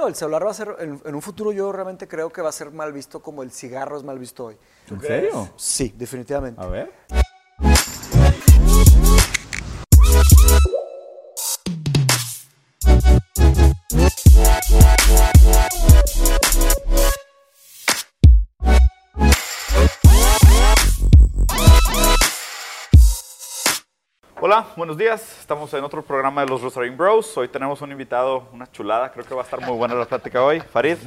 No, el celular va a ser, en, en un futuro yo realmente creo que va a ser mal visto como el cigarro es mal visto hoy. ¿En serio? Sí, definitivamente. A ver. Hola, buenos días. Estamos en otro programa de los Rosarín Bros. Hoy tenemos un invitado, una chulada. Creo que va a estar muy buena la plática hoy. Farid,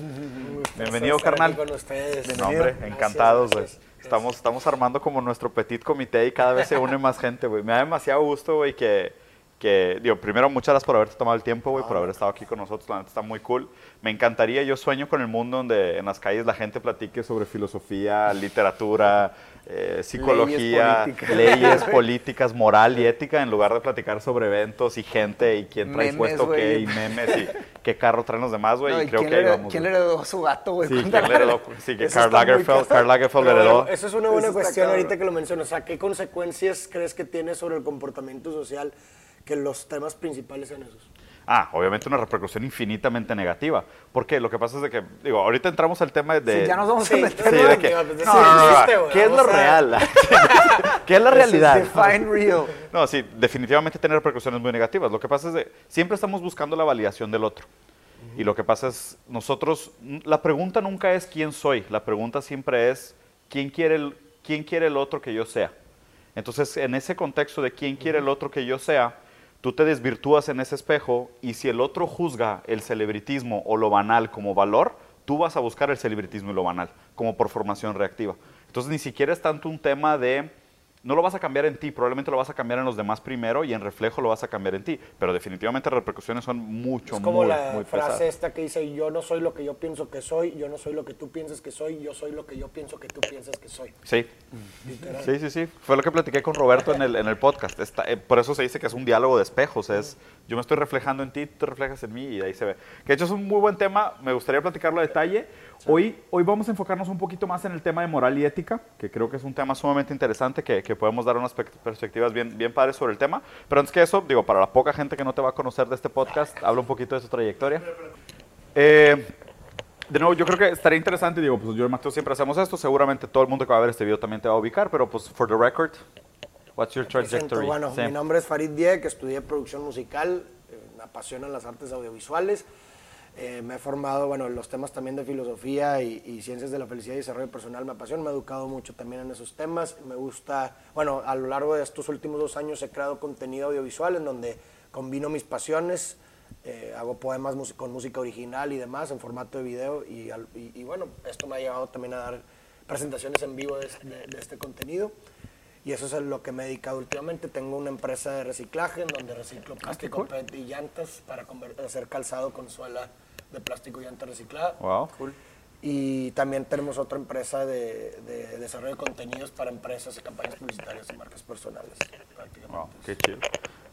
bienvenido, carnal. con ustedes. No, hombre, Gracias, encantados, güey. Estamos, estamos armando como nuestro petit comité y cada vez se une más gente, güey. Me da demasiado gusto, güey, que, que, digo, primero, muchas gracias por haberte tomado el tiempo, güey, por haber estado aquí con nosotros. La neta está muy cool. Me encantaría, yo sueño con el mundo donde en las calles la gente platique sobre filosofía, literatura, eh, psicología, leyes, políticas, moral y ética, en lugar de platicar sobre eventos y gente y quién trae Memes, puesto güey. qué y memes y qué carro traen los demás, güey. No, y ¿y creo ¿quién, que le vamos, quién le heredó a su gato, güey? Sí, ¿quién le heredó? Sí, que Karl Lagerfeld. Karl Lagerfeld Pero heredó. eso es una buena Eso cuestión cabrón. ahorita que lo mencionas. O sea, ¿qué consecuencias crees que tiene sobre el comportamiento social que los temas principales sean esos? Ah, obviamente una repercusión infinitamente negativa. Porque lo que pasa es de que, digo, ahorita entramos al tema de... Sí, ya nos vamos Sí, a meter. Sí, no, de que... pues, No, no, no, ¿Qué es lo real? ¿Qué es la realidad? Define real. No, sí, definitivamente tiene repercusiones muy negativas. Lo que pasa es que siempre estamos buscando la validación del otro. Y lo que pasa es, nosotros, la pregunta nunca es quién soy, la pregunta siempre es quién quiere el, quién quiere el otro que yo sea. Entonces, en ese contexto de quién quiere el otro que yo sea, tú te desvirtúas en ese espejo y si el otro juzga el celebritismo o lo banal como valor, tú vas a buscar el celebritismo y lo banal, como por formación reactiva. Entonces, ni siquiera es tanto un tema de no lo vas a cambiar en ti, probablemente lo vas a cambiar en los demás primero y en reflejo lo vas a cambiar en ti, pero definitivamente las repercusiones son mucho, Es como muy, la muy frase pesadas. esta que dice, yo no soy lo que yo pienso que soy, yo no soy lo que tú piensas que soy, yo soy lo que yo pienso que tú piensas que soy. Sí, Literal. sí, sí, sí. Fue lo que platiqué con Roberto en el, en el podcast. Está- eh, por eso se dice que es un diálogo de espejos. Es, yo me estoy reflejando en ti, tú te reflejas en mí y de ahí se ve. Que de hecho es un muy buen tema, me gustaría platicarlo a detalle. Hoy, hoy vamos a enfocarnos un poquito más en el tema de moral y ética, que creo que es un tema sumamente interesante, que, que podemos dar unas pec- perspectivas bien, bien padres sobre el tema. Pero antes que eso, digo, para la poca gente que no te va a conocer de este podcast, habla un poquito de su trayectoria. Eh, de nuevo, yo creo que estaría interesante, digo, pues yo y Mateo siempre hacemos esto, seguramente todo el mundo que va a ver este video también te va a ubicar, pero pues for the record, what's your trajectory? Bueno, mi nombre es Farid Dieck, estudié producción musical, eh, me apasionan las artes audiovisuales. Eh, me he formado, bueno, en los temas también de filosofía y, y ciencias de la felicidad y desarrollo personal me apasiona, me he educado mucho también en esos temas. Me gusta, bueno, a lo largo de estos últimos dos años he creado contenido audiovisual en donde combino mis pasiones, eh, hago poemas con música original y demás en formato de video y, y- y bueno, esto me ha llevado también a dar presentaciones en vivo de, de- de este contenido. Y eso es a lo que me he dedicado últimamente. Tengo una empresa de reciclaje en donde reciclo plástico, PET y llantas para hacer calzado con suela de plástico y llanta reciclada. Wow. Y también tenemos otra empresa de, de desarrollo de contenidos para empresas y campañas publicitarias y marcas personales. prácticamente. Wow, qué chido.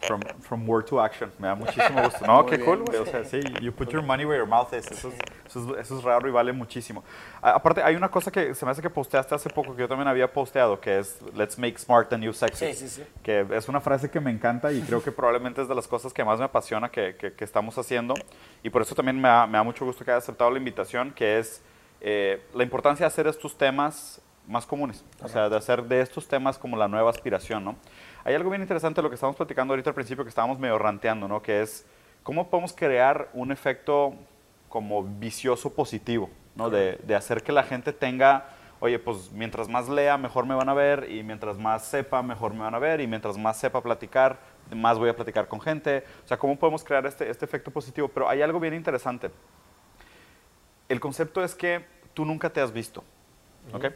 From, from word to action, me da muchísimo gusto. No, Muy qué bien. cool, güey. O sea, sí, you put your money where your mouth is. Eso es, eso es, eso es raro y vale muchísimo. A- aparte, hay una cosa que se me hace que posteaste hace poco, que yo también había posteado, que es Let's make smart the new sexy. Sí, sí, sí. Que es una frase que me encanta y creo que probablemente es de las cosas que más me apasiona que, que- que estamos haciendo. Y por eso también me da, me da mucho gusto que hayas aceptado la invitación, que es eh, la importancia de hacer estos temas más comunes. O sea, de hacer de estos temas como la nueva aspiración, ¿no? Hay algo bien interesante de lo que estábamos platicando ahorita al principio, que estábamos medio ranteando, ¿no? Que es cómo podemos crear un efecto como vicioso positivo, ¿no? De, de hacer que la gente tenga, oye, pues mientras más lea, mejor me van a ver, y mientras más sepa, mejor me van a ver, y mientras más sepa platicar, más voy a platicar con gente. O sea, cómo podemos crear este, este efecto positivo. Pero hay algo bien interesante. El concepto es que tú nunca te has visto. ¿ok?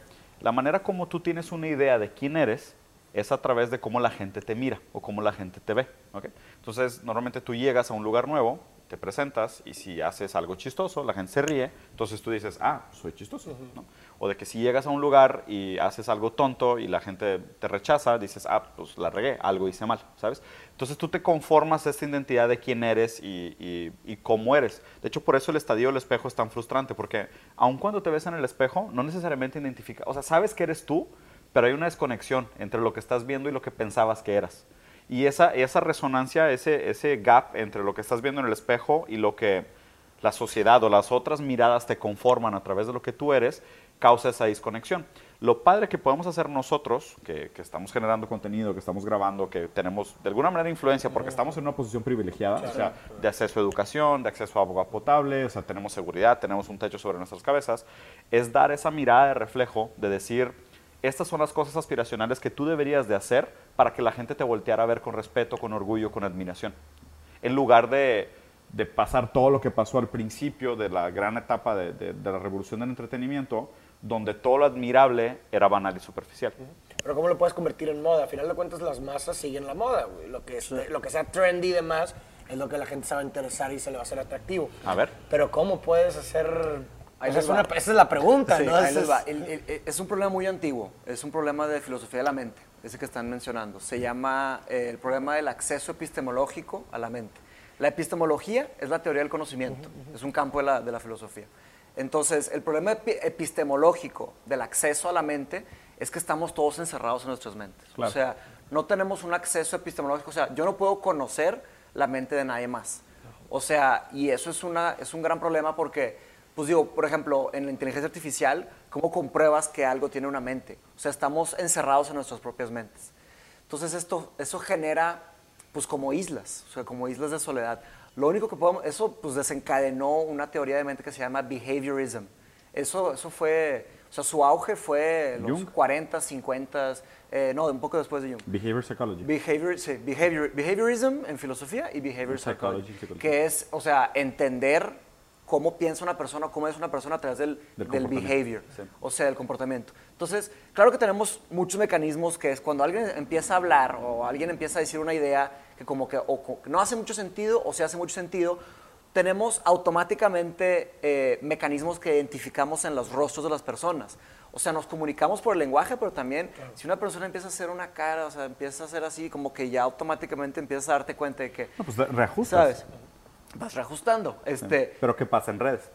La manera como tú tienes una idea de quién eres es a través de cómo la gente te mira o cómo la gente te ve. ¿ok? Entonces, normalmente tú llegas a un lugar nuevo, te presentas y si haces algo chistoso, la gente se ríe, entonces tú dices, ah, soy chistoso. ¿no? O de que si llegas a un lugar y haces algo tonto y la gente te rechaza, dices, ah, pues la regué, algo hice mal, ¿sabes? Entonces tú te conformas a esta identidad de quién eres y, y- y cómo eres. De hecho, por eso el estadio del espejo es tan frustrante, porque aun cuando te ves en el espejo, no necesariamente identifica, o sea, sabes que eres tú, pero hay una desconexión entre lo que estás viendo y lo que pensabas que eras. Y esa, esa resonancia, ese, ese gap entre lo que estás viendo en el espejo y lo que la sociedad o las otras miradas te conforman a través de lo que tú eres, causa esa desconexión. Lo padre que podemos hacer nosotros, que, que estamos generando contenido, que estamos grabando, que tenemos de alguna manera influencia, porque estamos en una posición privilegiada, o sea, de acceso a educación, de acceso a agua potable, o sea, tenemos seguridad, tenemos un techo sobre nuestras cabezas, es dar esa mirada de reflejo, de decir, estas son las cosas aspiracionales que tú deberías de hacer para que la gente te volteara a ver con respeto, con orgullo, con admiración. En lugar de, de pasar todo lo que pasó al principio de la gran etapa de, de- de la revolución del entretenimiento, donde todo lo admirable era banal y superficial. Pero ¿cómo lo puedes convertir en moda? A final de cuentas las masas siguen la moda, güey. Lo que, esté- lo que sea trendy y demás es lo que la gente se va a interesar y se le va a hacer atractivo. A ver. Pero ¿cómo puedes hacer...? Es una- esa es la pregunta, es- va. El- el- el- es un problema muy antiguo, es un problema de filosofía de la mente, ese que están mencionando. Se llama eh, el problema del acceso epistemológico a la mente. La epistemología es la teoría del conocimiento, es un campo de la, de la filosofía. Entonces, el problema epi- epistemológico del acceso a la mente es que estamos todos encerrados en nuestras mentes. Claro. O sea, no tenemos un acceso epistemológico, o sea, yo no puedo conocer la mente de nadie más. O sea, y eso es, una, es un gran problema porque, pues digo, por ejemplo, en la inteligencia artificial, ¿cómo compruebas que algo tiene una mente? O sea, estamos encerrados en nuestras propias mentes. Entonces, esto, eso genera, pues, como islas, o sea, como islas de soledad. Lo único que podemos, eso, pues, desencadenó una teoría de mente que se llama behaviorism. Eso, eso fue, o sea, su auge fue los Jung. 40, 50, eh, no, un poco después de Jung. Behavior psychology. Behavior, sí, behavior, behaviorism en filosofía y behavior Psychology, psychology, psychology. que es, o sea, entender cómo piensa una persona, cómo es una persona a través del, Del del behavior, sí. o sea, del comportamiento. Entonces, claro que tenemos muchos mecanismos que es cuando alguien empieza a hablar o alguien empieza a decir una idea que como que o no hace mucho sentido o sí hace mucho sentido, tenemos automáticamente eh, mecanismos que identificamos en los rostros de las personas. O sea, nos comunicamos por el lenguaje, pero también si una persona empieza a hacer una cara, o sea, empieza a hacer así, como que ya automáticamente empiezas a darte cuenta de que, No, pues reajustas. ¿sabes? Vas reajustando. Este, Pero ¿qué pasa en redes?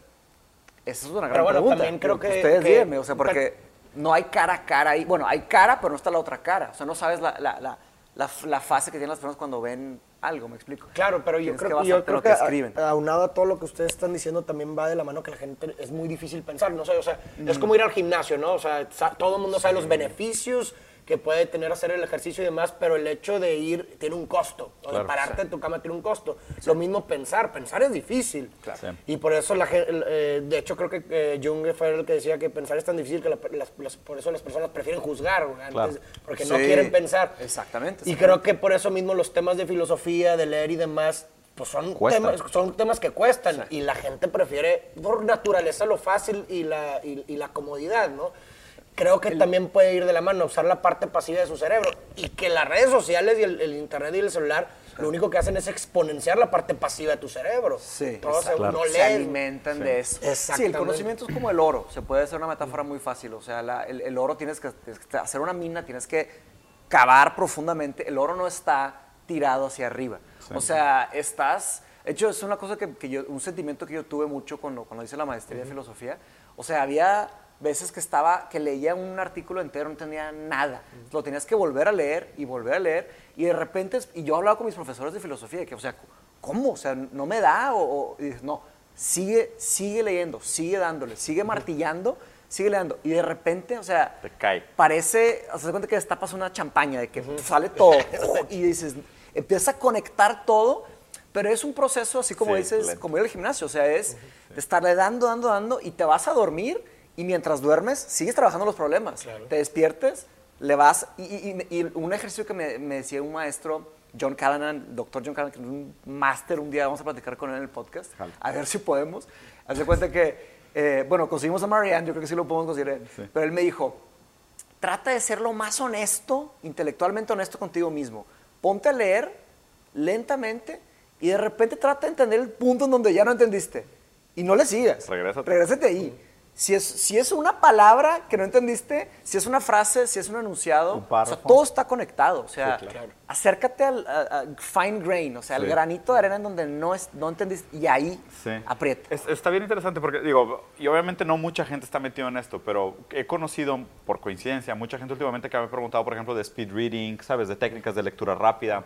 esa es una gran Pero bueno, pregunta. también creo que- Ustedes que- díganme, o sea, porque no hay cara a cara ahí. Bueno, hay cara, pero no está la otra cara. O sea, no sabes la, la, la, la, la fase que tienen las personas cuando ven algo, ¿me explico? Claro, pero yo creo, que yo creo lo que, que a- escriben. aunado a todo lo que ustedes están diciendo también va de la mano que la gente es muy difícil pensar, no sé, o sea, es como ir al gimnasio, ¿no? O sea, todo el mundo sabe los beneficios que puede tener hacer el ejercicio y demás, pero el hecho de ir tiene un costo, o de Claro. pararte en tu cama tiene un costo. Lo mismo pensar, pensar es difícil. Sí. Y por eso la gente, eh, de hecho creo que eh, Jung fue el que decía que pensar es tan difícil que la- las- las- por eso las personas prefieren juzgar, antes- Claro. porque no Sí, quieren pensar. exactamente, Y exactamente. creo que por eso mismo los temas de filosofía, de leer y demás, pues son, temas, son temas que cuestan. Y la gente prefiere por naturaleza lo fácil y la, y, y la comodidad, ¿no? Creo que también puede ir de la mano usar la parte pasiva de su cerebro. Y que las redes sociales y el, el internet y el celular lo único que hacen es exponenciar la parte pasiva de tu cerebro. Sí, Todo se, exacto. no se alimentan de eso. Sí, el conocimiento es como el oro. Se puede hacer una metáfora muy fácil. O sea, la- el, el oro tienes que, tienes que hacer una mina, tienes que cavar profundamente. El oro no está tirado hacia arriba. O sea, estás. De hecho, es una cosa que, que yo, un sentimiento que yo tuve mucho cuando, cuando hice la maestría de filosofía. O sea, había veces que estaba, que leía un artículo entero, no entendía nada. Lo tenías que volver a leer y volver a leer. Y de repente, y yo hablaba con mis profesores de filosofía, que, o sea, ¿cómo? O sea, no me da. O, o- y dices, no, sigue, sigue leyendo, sigue dándole, sigue martillando, sigue leyendo. Y de repente, o sea, Te cae. parece, o sea, se cuenta que destapas una champaña, de que sale todo. y dices, empieza a conectar todo, pero es un proceso así como Sí, dices, lento. como ir al gimnasio, o sea, es de estarle dando, dando, dando, y te vas a dormir, y mientras duermes, sigues trabajando los problemas. Te despiertes, le vas, y, y- y- un ejercicio que me, me decía un maestro, John Callanan, doctor John Callanan, que es un máster, un día vamos a platicar con él en el podcast, Jalo. a ver si podemos. Haz de cuenta que, eh, bueno, conseguimos a Marianne, yo creo que sí lo podemos conseguir, Sí. pero él me dijo, trata de ser lo más honesto, intelectualmente honesto contigo mismo. Ponte a leer lentamente y de repente trata de entender el punto en donde ya no entendiste. Y no le sigas. Regrésate. Regrésate ahí. Si es, si es una palabra que no entendiste, si es una frase, si es un enunciado, Un o sea, párrafo. todo está conectado. O sea, Sí, claro. acércate al a- a fine grain, o sea, al Sí. granito de arena en donde no, es, no entendiste y ahí Sí. aprieta. Es- está bien interesante porque, digo, y obviamente no mucha gente está metida en esto, pero he conocido, por coincidencia, mucha gente últimamente que me ha preguntado, por ejemplo, de speed reading, ¿sabes? De técnicas de lectura rápida.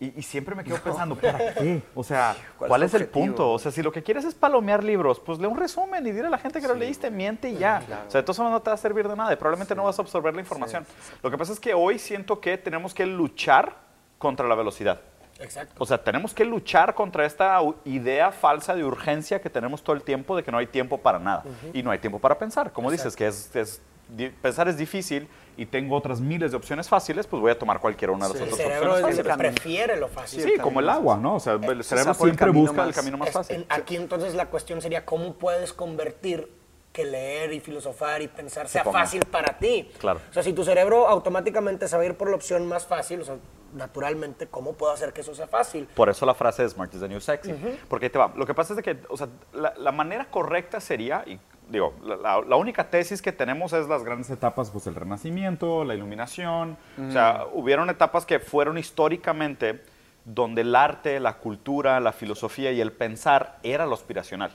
Y, siempre me quedo pensando, ¿para qué? O sea, ¿cuál, ¿cuál es, el punto? O sea, si lo que quieres es palomear libros, pues lee un resumen y dile a la gente que lo leíste, miente y ya. O sea, de todas formas no te va a servir de nada y probablemente no vas a absorber la información. Lo que pasa es que hoy siento que tenemos que luchar contra la velocidad. Exacto. O sea, tenemos que luchar contra esta idea falsa de urgencia que tenemos todo el tiempo de que no hay tiempo para nada y no hay tiempo para pensar. Como dices, que es, es pensar es difícil y tengo otras miles de opciones fáciles, pues voy a tomar cualquiera una de las otras opciones fáciles. El cerebro prefiere lo fácil. Sí, como el agua, ¿no? O sea, el cerebro siempre busca el camino más fácil. aquí entonces la cuestión sería cómo puedes convertir que leer y filosofar y pensar sea fácil para ti. Claro. O sea, si tu cerebro automáticamente sabe ir por la opción más fácil, o sea, naturalmente, ¿cómo puedo hacer que eso sea fácil? Por eso la frase de Smart is the New Sexy. Porque ahí te va. Lo que pasa es que, o sea, la, la manera correcta sería, y digo, la, única tesis que tenemos es las grandes etapas, pues el Renacimiento, la Iluminación. O sea, hubieron etapas que fueron históricamente donde el arte, la cultura, la filosofía y el pensar era lo aspiracional.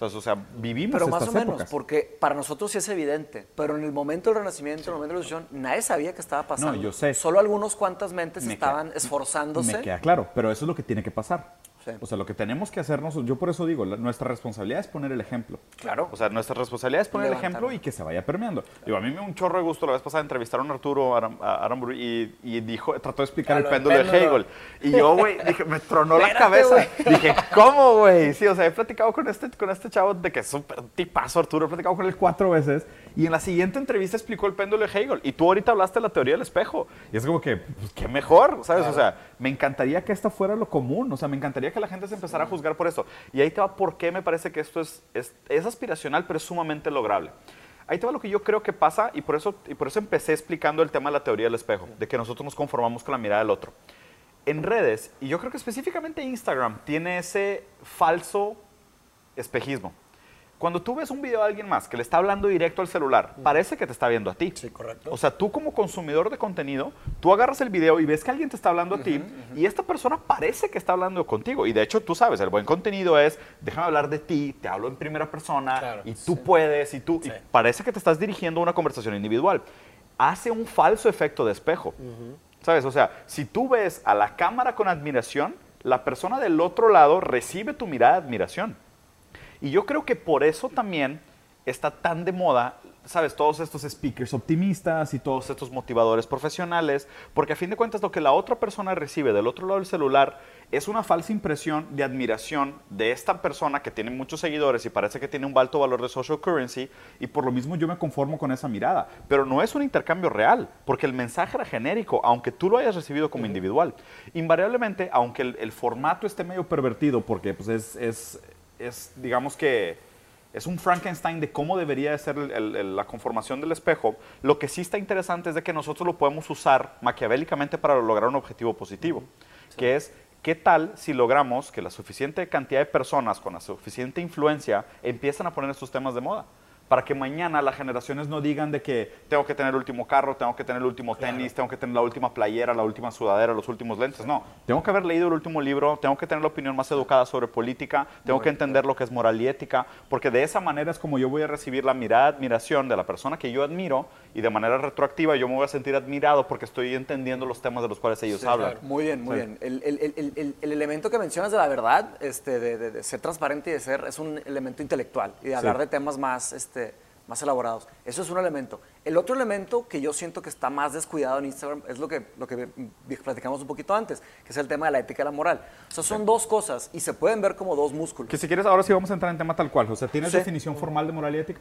O sea, o sea vivimos Pero más o menos, porque para nosotros sí es evidente, pero en el momento del Renacimiento, en el momento de la Revolución, nadie sabía qué estaba pasando. No, yo sé. Solo algunos cuantas mentes estaban esforzándose. Me queda claro, pero eso es lo que tiene que pasar. O sea, lo que tenemos que hacernos, yo por eso digo, nuestra responsabilidad es poner el ejemplo. Claro. O sea, nuestra responsabilidad es poner el ejemplo y que se vaya permeando. Digo, a mí me dio un chorro de gusto la vez pasada entrevistaron a Arturo Aramburu y, y, dijo, trató de explicar el péndulo, de Hegel. Y yo, güey, dije, me tronó la cabeza. Dije, ¿cómo, güey? Sí, o sea, he platicado con este, con este chavo de que es un tipazo, Arturo, he platicado con él cuatro veces y en la siguiente entrevista explicó el péndulo de Hegel. Y tú ahorita hablaste de la teoría del espejo. Y es como que, pues, qué mejor, ¿sabes? O sea, me encantaría que esto fuera lo común. O sea, me encantaría que la gente se empezara a juzgar por eso. Y ahí te va por qué me parece que esto es, es, es aspiracional, pero es sumamente lograble. Ahí te va lo que yo creo que pasa y por, eso, y por eso empecé explicando el tema de la teoría del espejo, de que nosotros nos conformamos con la mirada del otro. En redes, y yo creo que específicamente Instagram, tiene ese falso espejismo. Cuando tú ves un video de alguien más que le está hablando directo al celular, parece que te está viendo a ti. Sí, correcto. O sea, tú como consumidor de contenido, tú agarras el video y ves que alguien te está hablando a ti y esta persona parece que está hablando contigo. Y de hecho, tú sabes, el buen contenido es, déjame hablar de ti, te hablo en primera persona y tú puedes y tú... Y parece que te estás dirigiendo a una conversación individual. Hace un falso efecto de espejo. ¿Sabes? O sea, si tú ves a la cámara con admiración, la persona del otro lado recibe tu mirada de admiración. Y yo creo que por eso también está tan de moda, sabes, todos estos speakers optimistas y todos estos motivadores profesionales, porque a fin de cuentas lo que la otra persona recibe del otro lado del celular es una falsa impresión de admiración de esta persona que tiene muchos seguidores y parece que tiene un alto valor de social currency y por lo mismo yo me conformo con esa mirada, pero no es un intercambio real, porque el mensaje era genérico, aunque tú lo hayas recibido como individual. Invariablemente, aunque el, formato esté medio pervertido, porque pues es, es es, digamos que, es un Frankenstein de cómo debería ser la conformación del espejo. Lo que sí está interesante es de que nosotros lo podemos usar maquiavélicamente para lograr un objetivo positivo, que es ¿qué tal si logramos que la suficiente cantidad de personas con la suficiente influencia empiezan a poner estos temas de moda? Para que mañana las generaciones no digan de que tengo que tener el último carro, tengo que tener el último tenis, tengo que tener la última playera, la última sudadera, los últimos lentes. No, tengo que haber leído el último libro, tengo que tener la opinión más educada sobre política, tengo que entender lo que es moral y ética, porque de esa manera es como yo voy a recibir la mirada, admiración de la persona que yo admiro y de manera retroactiva yo me voy a sentir admirado porque estoy entendiendo los temas de los cuales ellos hablan. Muy bien, muy bien. El, el, el, el, elemento que mencionas de la verdad, este, de, de, ser transparente y de ser, es un elemento intelectual y de hablar de temas más... Este, más elaborados. Eso es un elemento. El otro elemento que yo siento que está más descuidado en Instagram es lo que, lo que platicamos un poquito antes, que es el tema de la ética y la moral. O sea, son dos cosas y se pueden ver como dos músculos. Que si quieres, ahora sí vamos a entrar en tema tal cual. O sea, ¿tienes definición formal de moral y ética?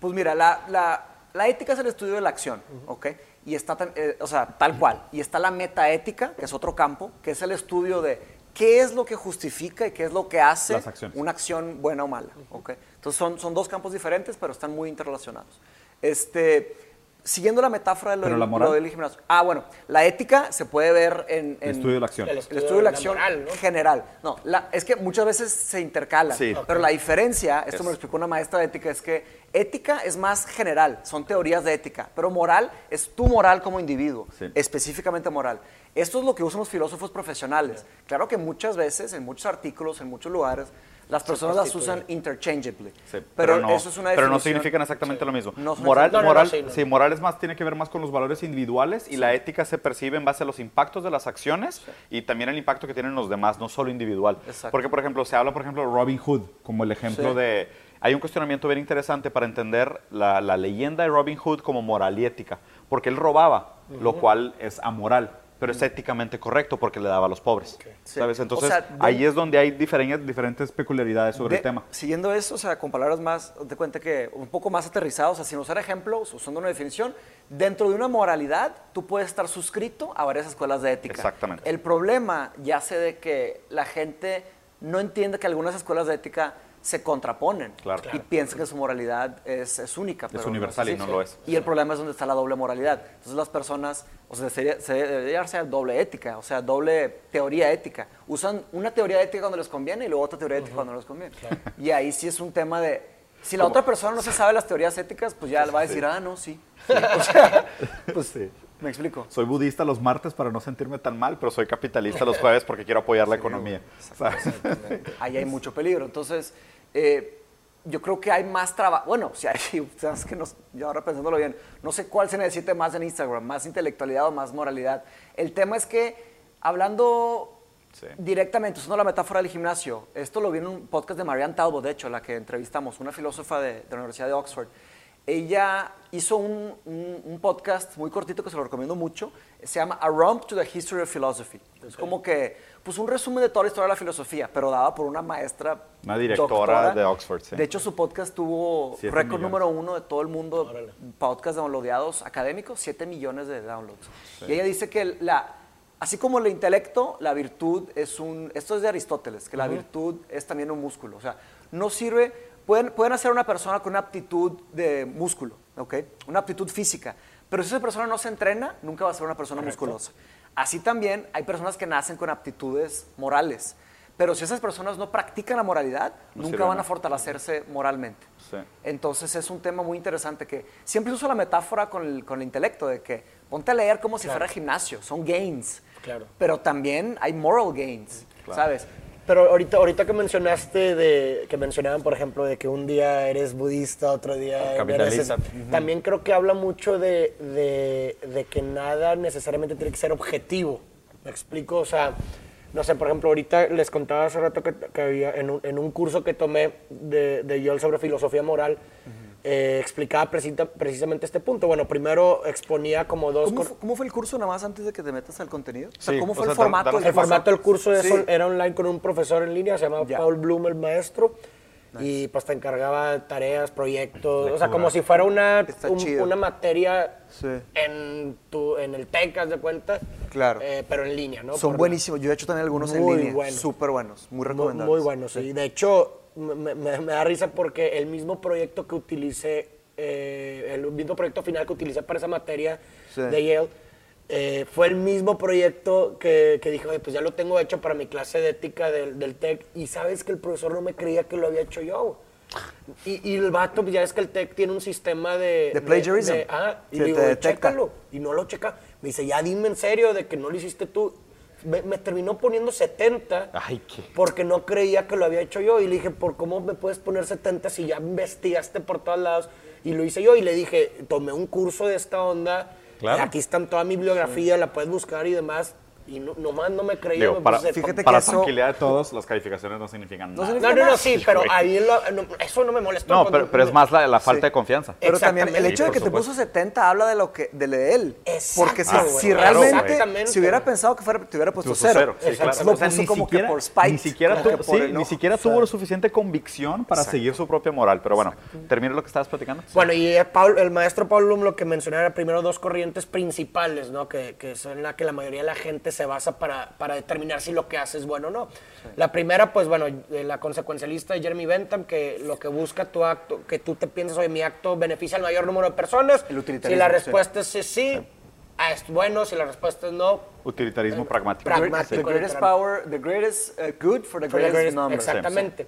Pues mira, la, la, la ética es el estudio de la acción, ¿ok? Y está, eh, o sea, tal cual. Y está la metaética, que es otro campo, que es el estudio de qué es lo que justifica y qué es lo que hace una acción buena o mala. ¿okay? Entonces son, son dos campos diferentes, pero están muy interrelacionados. Este, siguiendo la metáfora de lo, ¿Pero la moral? del gimnasio. Ah, bueno, la ética se puede ver en... el estudio de la acción. El estudio, de la acción general. No, la, es que muchas veces se intercalan. Sí. Pero la diferencia, esto me lo explicó una maestra de ética, es que ética es más general, son teorías de ética, pero moral es tu moral como individuo, específicamente moral. Esto es lo que usan los filósofos profesionales. Claro que muchas veces, en muchos artículos, en muchos lugares, Las personas las usan interchangeably. Sí, pero, no, eso es una pero no significan exactamente lo mismo. No moral, No, no, no, moral, sí, moral es más, tiene que ver más con los valores individuales y la ética se percibe en base a los impactos de las acciones y también el impacto que tienen los demás, no solo individual. Exacto. Porque, por ejemplo, se habla, por ejemplo, de Robin Hood como el ejemplo Sí. de... Hay un cuestionamiento bien interesante para entender la, la leyenda de Robin Hood como moral y ética, porque él robaba, lo cual es amoral. Pero es éticamente correcto porque le daba a los pobres. ¿Sabes? O Entonces, sea, de- ahí es donde hay diferentes, diferentes peculiaridades sobre De- el tema. Siguiendo eso, o sea, con palabras más, te cuenta que un poco más aterrizadas, o sea, sin usar ejemplos, usando una definición, dentro de una moralidad, tú puedes estar suscrito a varias escuelas de ética. Exactamente. El problema ya sé de que la gente no entiende que algunas escuelas de ética se contraponen Claro. y piensan que su moralidad es, es única. pero no universal y así. no lo es. Y el problema es donde está la doble moralidad. Entonces las personas, o sea, sería- se debería ser doble ética, o sea, doble teoría ética. Usan una teoría ética cuando les conviene y luego otra teoría ética cuando no les conviene. Y ahí sí es un tema de, si la otra persona no se sabe las teorías éticas, pues ya le va a decir, ah, no, sí. O sea, Pues sí. Me explico. Soy budista los martes para no sentirme tan mal, pero soy capitalista los jueves porque quiero apoyar la economía. ¿sabes? Ahí hay mucho peligro. Entonces, eh, yo creo que hay más trabajo. Bueno, si hay, sabes que no- yo ahora pensándolo bien, no sé cuál se necesite más en Instagram, más intelectualidad o más moralidad. El tema es que, hablando Sí. directamente, usando la metáfora del gimnasio, esto lo vi en un podcast de Marianne Talbot, de hecho, la que entrevistamos, una filósofa de, de la Universidad de Oxford. Ella hizo un, un- un podcast muy cortito que se lo recomiendo mucho. Se llama A Romp to the History of Philosophy. Es como que, pues un resumen de toda la historia de la filosofía, pero dada por una maestra. Una directora doctora. de Oxford, sí. De hecho, su podcast tuvo récord número uno de todo el mundo, podcast downloadeados académicos, 7 millones de downloads. Y ella dice que la, así como el intelecto, la virtud es un, esto es de Aristóteles, que la virtud es también un músculo. O sea, no sirve, pueden, pueden hacer una persona con una aptitud de músculo, ¿ok? Una aptitud física. Pero si esa persona no se entrena, nunca va a ser una persona musculosa. Así también hay personas que nacen con aptitudes morales. Pero si esas personas no practican la moralidad, No nunca van a fortalecerse moralmente. Sí. Entonces es un tema muy interesante que siempre uso la metáfora con el, con el intelecto de que ponte a leer como si fuera gimnasio, son gains. Claro. Pero también hay moral gains, Claro. ¿sabes? Pero ahorita, ahorita que mencionaste de que mencionaban, por ejemplo, de que un día eres budista, otro día Capitalista. eres- También creo que habla mucho de, de- de que nada necesariamente tiene que ser objetivo. ¿Me explico? O sea, no sé, por ejemplo, ahorita les contaba hace rato que, que había en un, en un curso que tomé de, de Yale sobre filosofía moral, eh, explicaba precisa- precisamente este punto. Bueno, primero exponía como dos... ¿Cómo, fue el curso nada más antes de que te metas al contenido? O sea, Sí, ¿cómo o fue sea, el formato? del El formato del curso de Sí. eso era online con un profesor en línea, se llamaba Ya. Paul Bloom, el maestro. Y pues te encargaba tareas, proyectos, o sea, como si fuera una, un- una materia Sí. en, tu, en el TEC, haz de cuenta. Claro. eh, pero en línea, ¿no? Son Por- buenísimos. Yo he hecho también algunos en Muy línea. buenos. Súper buenos. Muy Muy, recomendables. muy buenos, sí. De hecho, me, me- me da risa porque el mismo proyecto que utilicé, eh, el mismo proyecto final que utilicé para esa materia Sí. de Yale, eh, fue el mismo proyecto que, que dije, "Oye, pues ya lo tengo hecho para mi clase de ética del, del TEC. Y sabes que el profesor no me creía que lo había hecho yo. Y, y el vato, pues ya es que el TEC tiene un sistema de... De plagiarism. ah, y digo, te chécalo. Y no lo checa. Me dice, ya dime en serio de que no lo hiciste tú. Me, me terminó poniendo 70 Ay, qué. porque no creía que lo había hecho yo. Y le dije, ¿por cómo me puedes poner 70 si ya investigaste por todos lados? Y lo hice yo y le dije, tomé un curso de esta onda. Claro. Aquí están toda mi bibliografía, la puedes buscar y demás. Y no, nomás no me creía. Digo, me para, Fíjate que para eso- tranquilidad de todos, las calificaciones no significan nada. significa No, no, no, sí, pero ahí lo- no, eso no me molestó. No, pero, pero es más la, la falta Sí. de confianza. Pero también el hecho de que te puso supuesto. 70 habla de lo que de, lo de él. Exacto, Porque si, güey. si Claro, realmente, si hubiera pensado que fuera, te hubiera puesto cero. cero, sí, claro. Lo O sea, puso ni como siquiera, que por spite. ni siquiera, como tu- que por sí, enojo. ni siquiera tuvo suficiente convicción para seguir su propia moral. Pero bueno, termina lo que estabas platicando. Bueno, y eh, Paul- el maestro Paul Bloom lo que mencionaba era primero dos corrientes principales, ¿no? Que, que son la que la mayoría de la gente se basa para, para determinar si lo que hace es bueno o no. La primera, pues bueno, eh, la consecuencialista de Jeremy Bentham, que lo que busca tu acto, que tú te piensas, oye, mi acto beneficia al mayor número de personas. El Si utilitarismo, la sí. respuesta es sí, sí, ah, es bueno, si la respuesta es no, Utilitarismo pragmático. pragmático. The greatest power, the greatest uh, good for the For the greatest greatest- number. Exactamente.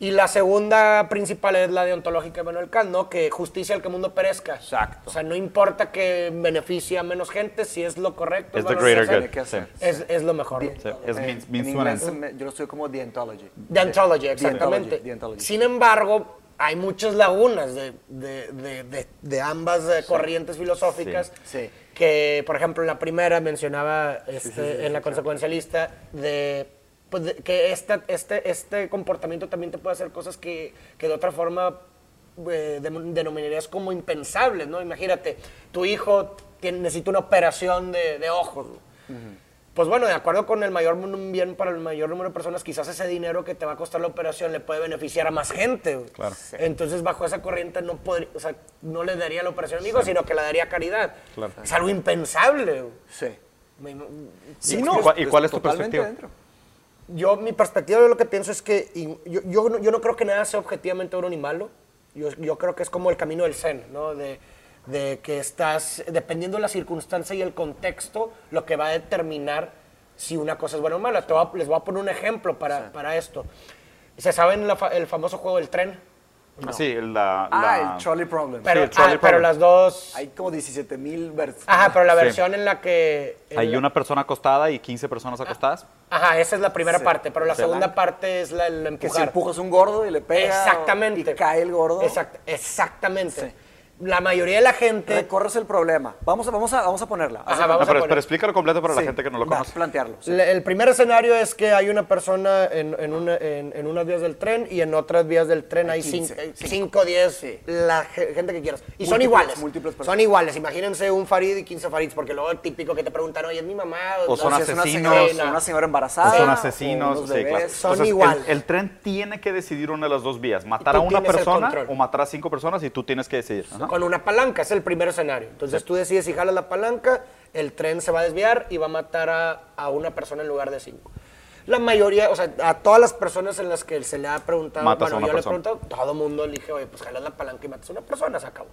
Y la segunda principal es la deontológica de Manuel Kant, ¿no? Que justicia al que el mundo perezca. Exacto. O sea, no importa que beneficie a menos gente, si es lo correcto. Es the bueno, greater good. que Sí. Es, es lo mejor. ¿no? Sí, Es Eh, means, means inglés me- yo lo estoy como deontology. Deontology, exactamente. Deontology, deontology. Sin embargo, hay muchas lagunas de, de- de- de- de ambas eh, corrientes filosóficas. Sí. Sí. Que, por ejemplo, en la primera mencionaba este, en la consecuencialista de, pues, que esta- este, este comportamiento también te puede hacer cosas que, que de otra forma eh, denominarías como impensables, ¿no? Imagínate, tu hijo tiene- necesita una operación de, de ojos. Pues bueno, de acuerdo con el mayor bien para el mayor número de personas, quizás ese dinero que te va a costar la operación le puede beneficiar a más gente. Claro. Entonces, bajo esa corriente no podría, o sea, no le daría la operación a mi hijo, sino que la daría a caridad. Claro. Es algo impensable. Sí. Me- me- Sí, ¿Y no, y cuál es tu perspectiva? dentro. Yo, mi perspectiva de lo que pienso es que y yo, yo, no- yo no creo que nada sea objetivamente bueno ni malo. Yo, yo creo que es como el camino del zen, ¿no? De, de que estás, dependiendo de la circunstancia y el contexto, lo que va a determinar si una cosa es buena o mala. Te voy a- les voy a poner un ejemplo para, para esto. ¿Se saben la fa- el famoso juego del tren? Sí, el- la, Ah, el trolley problem. Pero, el trolley ah, pero problem. las dos... Hay como 17 mil versiones. Ajá, pero la Sí. versión en la que... en hay la- una persona acostada y 15 personas acostadas. Ajá, esa es la primera Sí. parte, pero la Sí. segunda parte es la, el Que si empujas un gordo y le pega. Exactamente. Y cae el gordo. Exact- exactamente. La mayoría de la gente. Recorres el problema. Vamos a, vamos a, vamos a ponerla. Ajá, Haz de vamos No, a pero, poner- pero explícalo completo para la gente que no lo Va, conoce. plantearlo. sí. Le- El primer escenario es que hay una persona en, en una- en- en unas vías del tren y en otras vías del tren hay Hay 15, 5 o 10, Sí. la ge- gente que quieras. Y son iguales. múltiples personas. son iguales. Imagínense un Farid y 15 Farids, porque luego el típico que te preguntan, oye, es mi mamá. O son si es una asesinos. señora, una señora embarazada. O son o asesinos. unos sí, claro. Son Entonces, el- tren tiene que decidir una de las dos vías. Matar a una persona o matar a cinco personas y tú tienes que decidir. Ajá. Con una palanca, es el primer escenario. Entonces tú decides si jalas la palanca, el tren se va a desviar y va a matar a, a una persona en lugar de cinco. La mayoría, o sea, a todas las personas en las que se le ha preguntado, Matas bueno, yo le he preguntado, todo mundo elige, oye, pues jalas la palanca y matas a una persona, se acabó.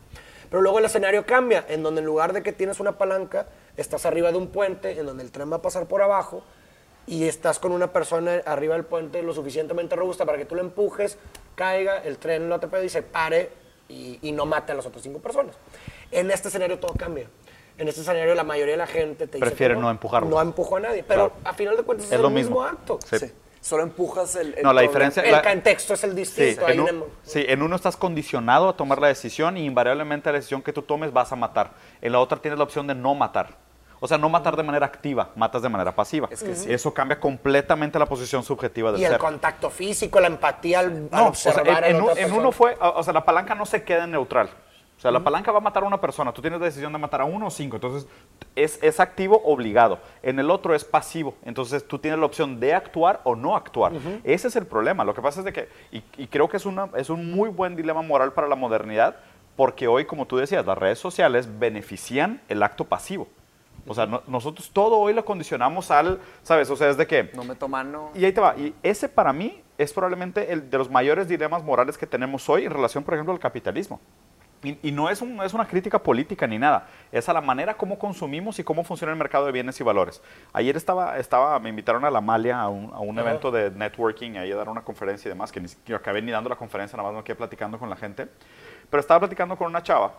Pero luego el escenario cambia, en donde en lugar de que tienes una palanca, estás arriba de un puente, en donde el tren va a pasar por abajo, y estás con una persona arriba del puente lo suficientemente robusta para que tú lo empujes, caiga, el tren lo atropelle y se pare y, y no mate a las otras cinco personas. En este escenario todo cambia. En este escenario la mayoría de la gente te dice Prefiere que no empujarlo. No empujó a nadie, pero Claro. a final de cuentas es, Es el lo mismo, mismo. acto. Sí. Sí. Solo empujas el. el No, la diferencia- El La- contexto es el Sí, distinto. hay en, un- sí, en uno estás condicionado a tomar la decisión y invariablemente la decisión que tú tomes vas a matar. En la otra tienes la opción de no matar. O sea, no matar de manera activa, matas de manera pasiva. Es que sí. Eso cambia completamente la posición subjetiva del y el ser. contacto físico, la empatía al, al No, o sea, observar en, en un- en uno fue, o sea, la palanca no se queda en neutral. O sea, la palanca va a matar a una persona. Tú tienes la decisión de matar a uno o cinco. Entonces, es, es activo obligado. En el otro es pasivo. Entonces, tú tienes la opción de actuar o no actuar. Ese es el problema. Lo que pasa es de que, y, y creo que es, una, es un muy buen dilema moral para la modernidad, porque hoy, como tú decías, las redes sociales benefician el acto pasivo. O sea, no- nosotros todo hoy lo condicionamos al, ¿sabes? O sea, es de que... No meto mano. Y ahí te va. Y ese para mí es probablemente el de los mayores dilemas morales que tenemos hoy en relación, por ejemplo, al capitalismo. Y, y no, es un- no es una crítica política ni nada, es a la manera como consumimos y cómo funciona el mercado de bienes y valores. Ayer estaba, estaba me invitaron a la Malia a un, a un evento de networking, ahí a dar una conferencia y demás, que ni siquiera acabé ni dando la conferencia, nada más me quedé platicando con la gente. Pero estaba platicando con una chava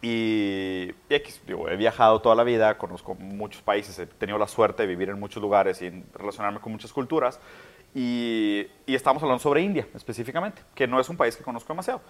y, y digo, he viajado toda la vida, conozco muchos países, he tenido la suerte de vivir en muchos lugares y relacionarme con muchas culturas. Y, y estamos hablando sobre India específicamente, que no es un país que conozco demasiado.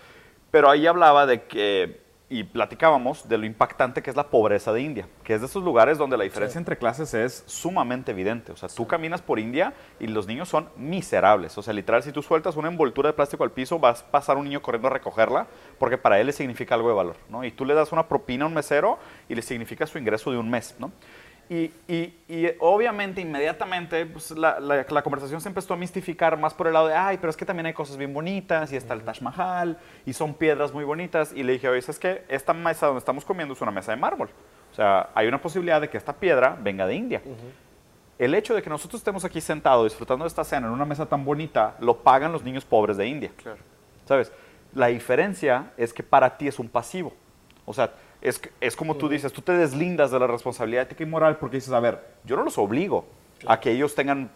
Pero ahí hablaba de que, y platicábamos de lo impactante que es la pobreza de India, que es de esos lugares donde la diferencia entre clases es sumamente evidente. O sea, tú caminas por India y los niños son miserables. O sea, literal, si tú sueltas una envoltura de plástico al piso, vas a pasar un niño corriendo a recogerla, porque para él le significa algo de valor, ¿no? Y tú le das una propina a un mesero y le significa su ingreso de un mes, ¿no? Y, y- y, obviamente, inmediatamente, pues, la, la- la conversación se empezó a mistificar más por el lado de, ay, pero es que también hay cosas bien bonitas, y está el Taj Mahal, y son piedras muy bonitas. Y le dije, oye, es que esta mesa donde estamos comiendo es una mesa de mármol. O sea, hay una posibilidad de que esta piedra venga de India. El hecho de que nosotros estemos aquí sentados disfrutando de esta cena en una mesa tan bonita, lo pagan los niños pobres de India. Claro. ¿Sabes? La diferencia es que para ti es un pasivo. O sea, es, es como tú dices, tú te deslindas de la responsabilidad ética y moral porque dices, a ver, yo no los obligo a que ellos tengan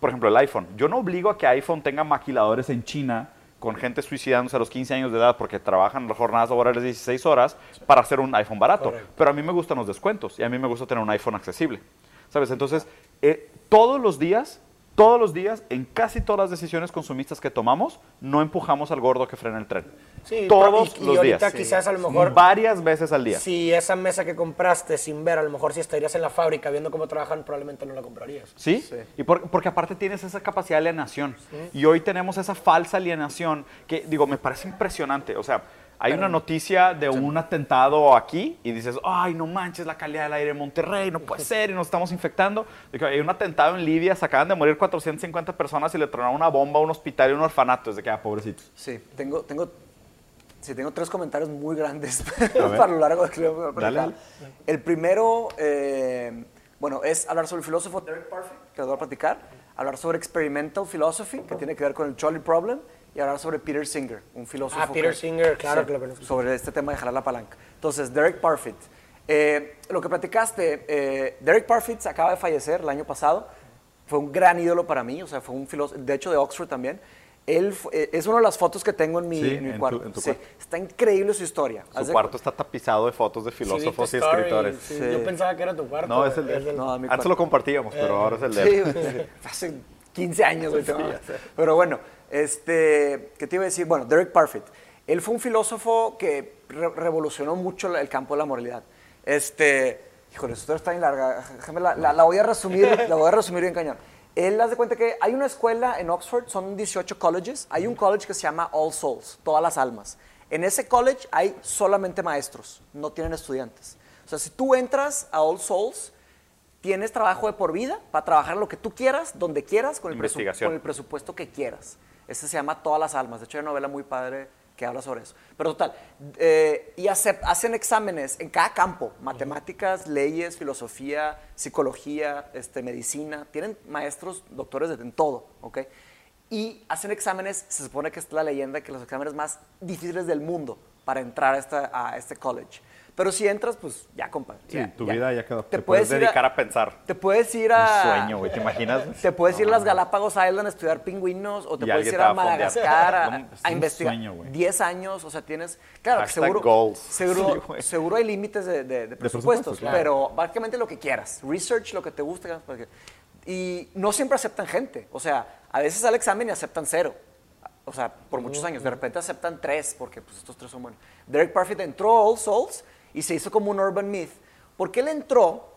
por ejemplo, el iPhone. Yo no obligo a que iPhone tenga maquiladores en China con gente suicidándose a los 15 años de edad porque trabajan las jornadas laborales de 16 horas para hacer un iPhone barato. Pero a mí me gustan los descuentos y a mí me gusta tener un iPhone accesible. ¿Sabes? Entonces, eh, todos los días, todos los días, en casi todas las decisiones consumistas que tomamos, no empujamos al gordo que frena el tren. Sí, todos pero- y- y los ahorita días. quizás a lo mejor- Varias veces al día. Si esa mesa que compraste sin ver, a lo mejor si estarías en la fábrica viendo cómo trabajan, probablemente no la comprarías. ¿Sí? Y por- porque aparte tienes esa capacidad de alienación. Y hoy tenemos esa falsa alienación que, digo, me parece impresionante. O sea, hay una noticia de un atentado aquí y dices, ay, no manches la calidad del aire en Monterrey, no puede ser y nos estamos infectando. Hay un atentado en Libia, se acaban de morir 450 personas y le tronaron una bomba a un hospital y un orfanato. Desde que, ah, pobrecitos. Sí, tengo, tengo, sí, tengo tres comentarios muy grandes para lo largo de que le voy a platicar. Dale, El primero, eh, bueno, es hablar sobre el filósofo Derek Parfit, que les voy a platicar, hablar sobre experimental philosophy, que tiene que ver con el trolley problem, y hablar sobre Peter Singer, un filósofo. Ah, Peter que- Singer, claro que lo conozco. Sobre este tema de jalar la palanca. Entonces, Derek Parfit. eh, lo que platicaste, eh, Derek Parfit acaba de fallecer el año pasado. Fue un gran ídolo para mí, o sea, fue un filósofo, de hecho de Oxford también. Él eh, es una de las fotos que tengo en mi, Sí, en mi en tu- cuarto. en tu Sí, cuarto. está increíble su historia. Haz Su de cuarto está tapizado de fotos de filósofos Sí, y tu story, escritores. sí. Sí. Yo pensaba que era tu cuarto. No, es el de del- él. No, mi Antes cuarto. lo compartíamos, pero ahora es el de él. Sí, hace 15 años. güey, Pero bueno, este, ¿qué te iba a decir? Bueno, Derek Parfit. Él fue un filósofo que re- revolucionó mucho el campo de la moralidad. Este, híjole, su historia está bien larga. déjame la, la- la voy a resumir, la voy a resumir bien cañón. Él hace cuenta que hay una escuela en Oxford, son 18 colleges. Hay un college que se llama All Souls, todas las almas. En ese college hay solamente maestros, no tienen estudiantes. O sea, si tú entras a All Souls, tienes trabajo de por vida para trabajar lo que tú quieras, donde quieras, con el, presu- con el presupuesto que quieras. Ese se llama Todas las Almas. De hecho, hay una novela muy padre que habla sobre eso. Pero total, eh, y hace- hacen exámenes en cada campo, matemáticas, leyes, filosofía, psicología, este, medicina. Tienen maestros, doctores de, en todo, ¿ok? Y hacen exámenes, se supone que es la leyenda, que los exámenes más difíciles del mundo para entrar a, esta- a este college. Pero si entras, pues ya, compadre. Sí, ya, tu vida ya quedó. Te, Te puedes, puedes dedicar a pensar. Te puedes ir a... Un sueño, güey, ¿te imaginas? Te puedes ir a las Galápagos Island a estudiar pingüinos o te puedes ir te a a. Madagascar a, No, a un investigar. sueño, güey. 10 años, o sea, tienes... Claro, Hashtag seguro, goals. seguro, Sí, seguro hay límites de, de- de presupuesto, presupuestos, claro. pero básicamente lo que quieras. Research, lo que te guste. Y no siempre aceptan gente. O sea, a veces al examen y aceptan cero. O sea, por muchos años. De repente aceptan tres, porque pues estos tres son buenos. Derek Parfit entró a All Souls y se hizo como un urban myth. Porque él entró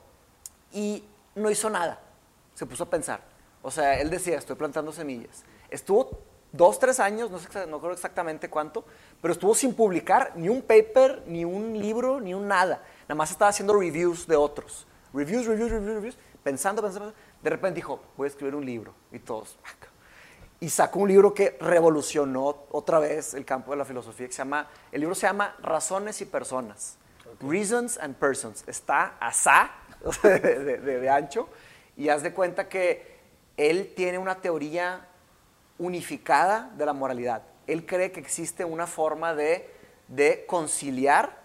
y no hizo nada. Se puso a pensar. O sea, él decía, estoy plantando semillas. Estuvo dos, tres años, no sé, no creo exactamente cuánto, pero estuvo sin publicar ni un paper, ni un libro, ni un nada. Nada más estaba haciendo reviews de otros. Reviews, reviews, reviews, reviews. Pensando, pensando, pensando. De repente dijo, voy a escribir un libro. Y todos, "Ah, y sacó un libro que revolucionó otra vez el campo de la filosofía, que se llama, el libro se llama Razones y Personas, Reasons and Persons. Está asá de, de- de- de ancho y haz de cuenta que él tiene una teoría unificada de la moralidad. Él cree que existe una forma de, de conciliar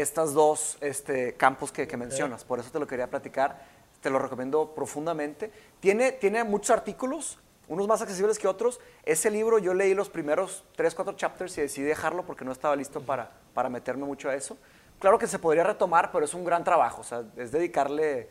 estas dos este, campos que, que mencionas. Por eso te lo quería platicar. Te lo recomiendo profundamente. Tiene, tiene muchos artículos, unos más accesibles que otros. Ese libro yo leí los primeros 3, 4 chapters y decidí dejarlo porque no estaba listo para, para meterme mucho a eso. Claro que se podría retomar, pero es un gran trabajo. O sea, es dedicarle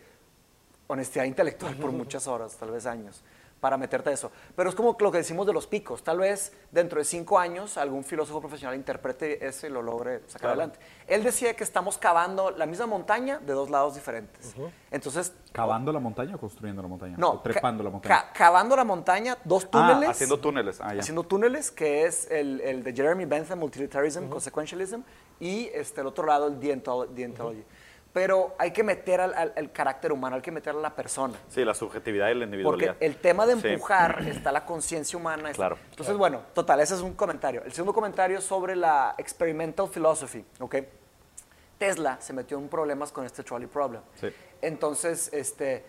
honestidad intelectual por muchas horas, tal vez años, para meterte a eso. Pero es como lo que decimos de los picos. Tal vez dentro de cinco años algún filósofo profesional interprete eso y lo logre sacar Claro. adelante. Él decía que estamos cavando la misma montaña de dos lados diferentes. Entonces, ¿Cavando la montaña o construyendo la montaña? no, ¿O trepando ca- la montaña? ca- cavando la montaña, dos túneles. Ah, haciendo túneles. Ah, ya. haciendo túneles, que es el, el de Jeremy Bentham, Utilitarianism, Consequentialism, y este, el otro lado, el Deontolo- Deontology. Pero hay que meter al, al- al carácter humano, hay que meter a la persona. Sí, la subjetividad y la Porque individualidad. el tema de Sí. empujar está la conciencia humana. Claro. Entonces, bueno, total, ese es un comentario. El segundo comentario es sobre la experimental philosophy, ¿ok? Tesla se metió en problemas con este trolley problem. Sí. Entonces, este,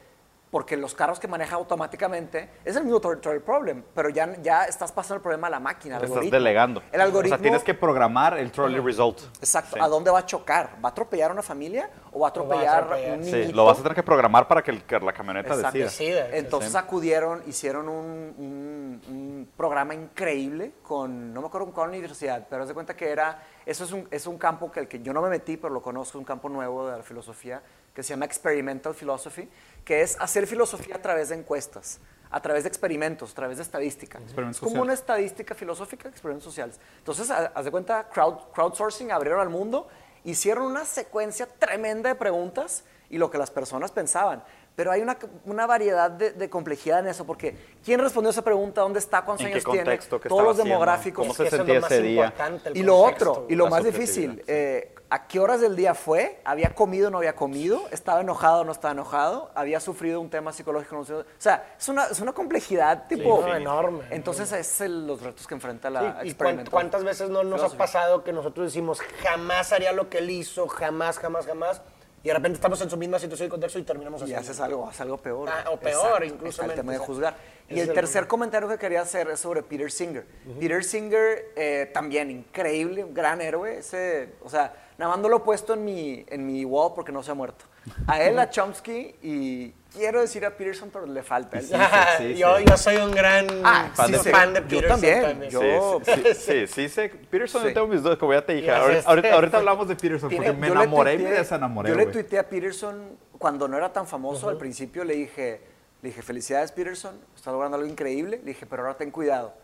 porque los carros que maneja automáticamente es el mismo trolley problem, pero ya, ya estás pasando el problema a la máquina. al estás algoritmo. delegando. El algoritmo. O sea, tienes que programar el trolley result. Exacto. Sí. ¿A dónde va a chocar? ¿Va a atropellar a una familia o va a atropellar un Sí, niñito. lo vas a tener que programar para que, el- que la camioneta Exacto. decida. Decida. Entonces acudieron, hicieron un, un- un programa increíble con, no me acuerdo con cuál universidad, pero haz de cuenta que era, eso es un, es un campo que, el que yo no me metí, pero lo conozco, un campo nuevo de la filosofía, que se llama Experimental Philosophy, que es hacer filosofía a través de encuestas, a través de experimentos, a través de estadística. Experimentos es como una estadística filosófica, experimentos sociales. Entonces, ha- haz de cuenta, crowd, crowdsourcing, abrieron al mundo, hicieron una secuencia tremenda de preguntas y lo que las personas pensaban. Pero hay una, una variedad de, de complejidad en eso, porque ¿quién respondió esa pregunta? ¿Dónde está? ¿Cuántos ¿En qué años tiene? Todos los haciendo? demográficos. ¿Cómo Es se que eso es lo más ese día? Y lo contexto. otro, y lo más difícil, sí. eh, ¿a qué horas del día fue? ¿Había comido o no había comido? ¿Estaba enojado o no estaba enojado? ¿Había sufrido un tema psicológico o no? O sea, es una, es una complejidad tipo... no, enorme, Entonces, es el- los retos que enfrenta la Sí, ¿Y cuántas veces no nos ha pasado que nosotros decimos jamás haría lo que él hizo, jamás, jamás, jamás? Y de repente estamos en su misma situación y contexto y terminamos Y haciendo. haces algo, haces algo peor. Ah, o peor, Exacto, incluso, el tema de juzgar. Y el tercer comentario que quería hacer es sobre Peter Singer. Peter Singer, eh, también increíble, un gran héroe. Ese, o sea, nada más no lo he puesto en mi, en mi wall porque no se ha muerto. A él, a Chomsky, y quiero decir a Peterson, pero le falta. Sí, yo, sí. yo soy un gran Ah, fan, sí, de, sí. fan de Yo Peterson también, también. yo- Sí, sí, sí, sí, sí, sé. Peterson, Sí. yo tengo mis dudas, como ya te dije. Ahorita, ahorita- ahorita hablamos de Peterson, porque me yo enamoré y me tuiteé- desenamoré, Yo le tuiteé a Peterson cuando no era tan famoso al principio, le dije, le dije, felicidades Peterson, estás logrando algo increíble. Le dije, pero ahora ten cuidado.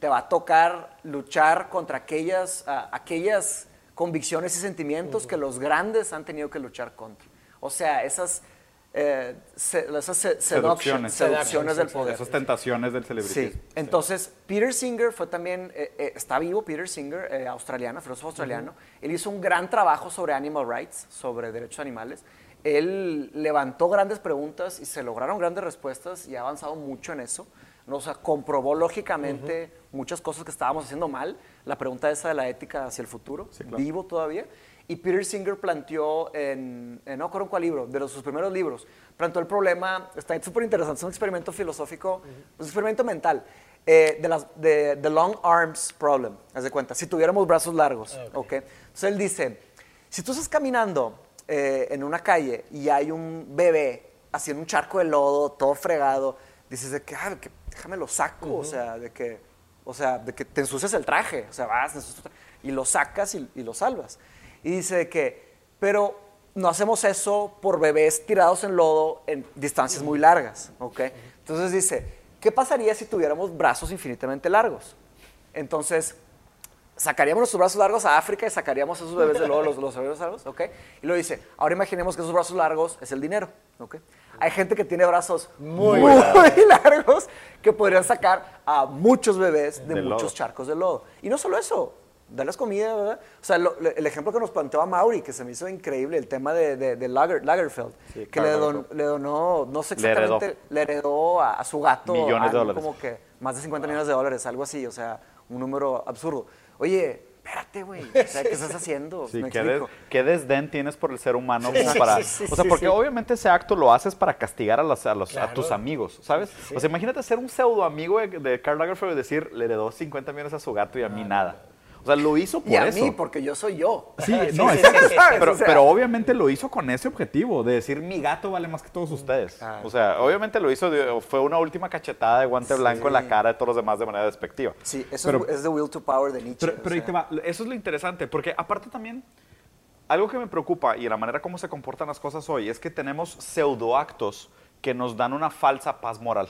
Te va a tocar luchar contra aquellas, ah, aquellas convicciones y sentimientos que los grandes han tenido que luchar contra. O sea, esas, eh, se- esas se- seducciones, Seducciones. del poder. Esas tentaciones del celebritismo. Sí, entonces Peter Singer fue también, eh, eh, está vivo Peter Singer, eh, australiano, filósofo australiano. Él hizo un gran trabajo sobre animal rights, sobre derechos animales. Él levantó grandes preguntas y se lograron grandes respuestas y ha avanzado mucho en eso. O sea, comprobó lógicamente muchas cosas que estábamos haciendo mal. La pregunta esa de la ética hacia el futuro, claro. vivo todavía. Y Peter Singer planteó en, en no recuerdo en cuál libro, de los, sus primeros libros, planteó el problema, está súper interesante, es un experimento filosófico, un experimento mental, eh, de las, de The Long Arms Problem, haz de cuenta, si tuviéramos brazos largos, ¿ok? Entonces él dice, si tú estás caminando eh, en una calle y hay un bebé haciendo un charco de lodo, todo fregado, dices de que, ah, que déjame lo saco, o sea, de que, o sea, de que te ensucias el traje, o sea, vas, te ensucias tu traje, y lo sacas y, y lo salvas. Y dice que, pero no hacemos eso por bebés tirados en lodo en distancias muy largas, ¿ok? Entonces dice, ¿qué pasaría si tuviéramos brazos infinitamente largos? Entonces, sacaríamos nuestros brazos largos a África y sacaríamos esos bebés de lodo, los, los bebés largos, ¿ok? Y lo dice, ahora imaginemos que esos brazos largos es el dinero, ¿ok? Hay gente que tiene brazos muy, largos que podrían sacar a muchos bebés de, De muchos lodo. charcos de lodo. Y no solo eso, darles comida, ¿verdad? O sea, lo- el ejemplo que nos planteó a Mauri, que se me hizo increíble, el tema de, de, de Lager- Lagerfeld, Sí, que le, don- le donó, no sé Le heredó. exactamente, le heredó, a, a su gato Millones de algo dólares. como que más de 50 millones de dólares, algo así, o sea, un número absurdo. Oye, espérate, güey, o sea, ¿qué estás haciendo? Sí, ¿Me ¿qué, des- qué desdén tienes por el ser humano Sí, como sí, para... sí, sí, o sea, porque obviamente ese acto lo haces para castigar a, los- a los- a tus amigos, ¿sabes? O sea, imagínate ser un pseudo amigo de, de Karl Lagerfeld y decir, le heredó 50 millones a su gato y a mí nada. O sea, lo hizo por Y a eso. mí, porque yo soy yo. Sí, Sí, no, sí, exacto. sí, sí. Pero, O sea- pero obviamente lo hizo con ese objetivo, de decir mi gato vale más que todos ustedes. Ah. O sea, obviamente lo hizo, fue una última cachetada de guante blanco en la cara de todos los demás de manera despectiva. Sí, eso Pero- es, The Will to Power de Nietzsche. Pero, pero ahí te va, eso es lo interesante, porque aparte también, algo que me preocupa y la manera como se comportan las cosas hoy es que tenemos pseudoactos que nos dan una falsa paz moral.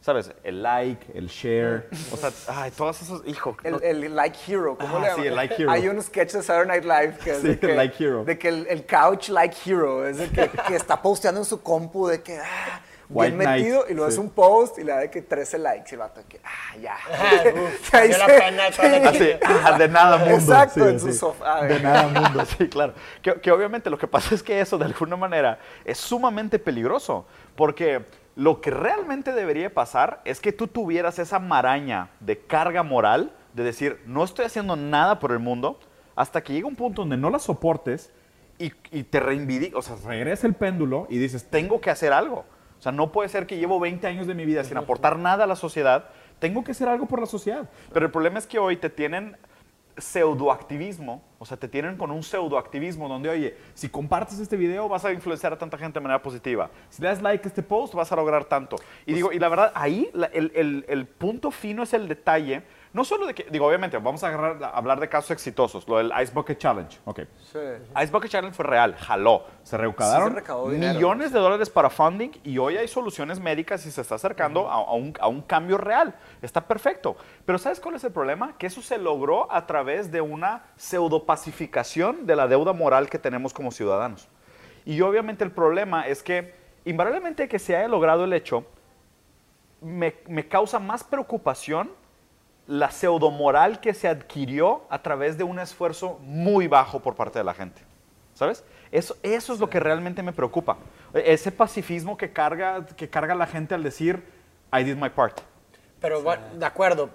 ¿Sabes? El like, el share, o sea, ay, todas esas, hijo. no- El, el Like Hero, ¿cómo Ah, le llaman? sí, el Like Hero. Hay un sketch de Saturday Night Live que es Sí, de que, el Like Hero. De que el, el couch Like Hero es de que, que está posteando en su compu de que, ah, White bien metido, y luego sí. es un post y le da de que 13 likes y el vato de que, ah, ya. Ah, uf, la se- pena Así, ah, de nada mundo. Exacto, sí, en su sofá. De nada mundo, sí, claro. Que, que obviamente lo que pasa es que eso de alguna manera es sumamente peligroso, porque lo que realmente debería pasar es que tú tuvieras esa maraña de carga moral, de decir, no estoy haciendo nada por el mundo, hasta que llega un punto donde no la soportes y, y te reivindica, o sea, regresa el péndulo y dices, tengo que hacer algo. O sea, no puede ser que llevo 20 años de mi vida sin aportar nada a la sociedad, tengo que hacer algo por la sociedad. Pero el problema es que hoy te tienen pseudoactivismo, o sea, te tienen con un pseudoactivismo donde, oye, si compartes este video vas a influenciar a tanta gente de manera positiva. Si le das like a este post vas a lograr tanto. Y digo, y la verdad, ahí la- el, el- el punto fino es el detalle. No solo de que, digo, obviamente, vamos a, agarrar- a hablar de casos exitosos, lo del Ice Bucket Challenge. Ok. Sí. Ice Bucket Challenge fue real, jaló. Se recaudaron Sí, se recaudó dinero. millones de dólares para funding y hoy hay soluciones médicas y se está acercando a, a un, a un cambio real. Está perfecto. Pero ¿sabes cuál es el problema? Que eso se logró a través de una pseudopacificación de la deuda moral que tenemos como ciudadanos. Y obviamente el problema es que, invariablemente que se haya logrado el hecho, me, me causa más preocupación la pseudomoral que se adquirió a través de un esfuerzo muy bajo por parte de la gente. ¿Sabes? Eso, eso es lo que realmente me preocupa. Ese pacifismo que carga, que carga la gente al decir, I did my part. Pero bueno, de acuerdo.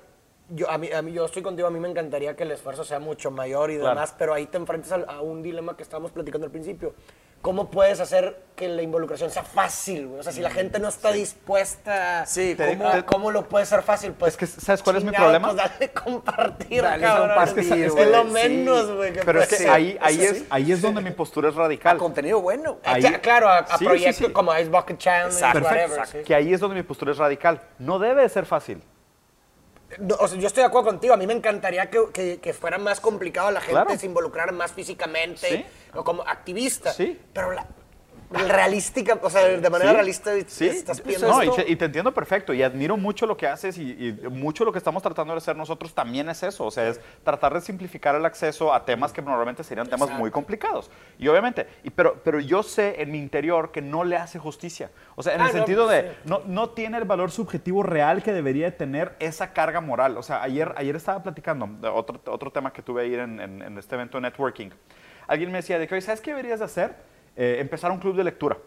Yo, a mí, a mí, yo estoy contigo, a mí me encantaría que el esfuerzo sea mucho mayor y Claro. demás, pero ahí te enfrentas al- a, un dilema que estábamos platicando al principio. ¿Cómo puedes hacer que la involucración sea fácil? güey? O sea, si la gente no está dispuesta, Sí, ¿cómo, te- cómo lo puede ser fácil? Pues, Es que, ¿sabes cuál es mi problema? Pues dale compartir, Dale cabrón. compartir, Es que es güey, lo sí. menos, güey. que Pero es que ahí, ahí, es, sí. ahí es donde mi postura es radical. Contenido bueno. Ah, ahí- claro, a, a Sí, sí, proyectos sí. como Ice Bucket Challenge, Exacto, whatever. exacto. sí. Que ahí es donde mi postura es radical. No debe de ser fácil. No, o sea, yo estoy de acuerdo contigo. A mí me encantaría que, que- que fuera más complicado la gente Claro. se involucrara más físicamente Sí. o como activista. Sí. Pero la, la realística, o sea, de manera Sí, realista sí. estás No, pidiendo esto. te, y te entiendo perfecto y admiro mucho lo que haces y, y mucho lo que estamos tratando de hacer nosotros también es eso, o sea, es tratar de simplificar el acceso a temas que normalmente serían temas muy complicados. Y obviamente, y, pero, pero yo sé en mi interior que no le hace justicia. O sea, en Ah, el no, sentido pues, de, sí. no, no tiene el valor subjetivo real que debería de tener esa carga moral. O sea, ayer, ayer estaba platicando de otro, otro tema que tuve ayer en, en- en este evento de networking. Alguien me decía de que, ¿sabes qué deberías de hacer? Eh, empezar un club de lectura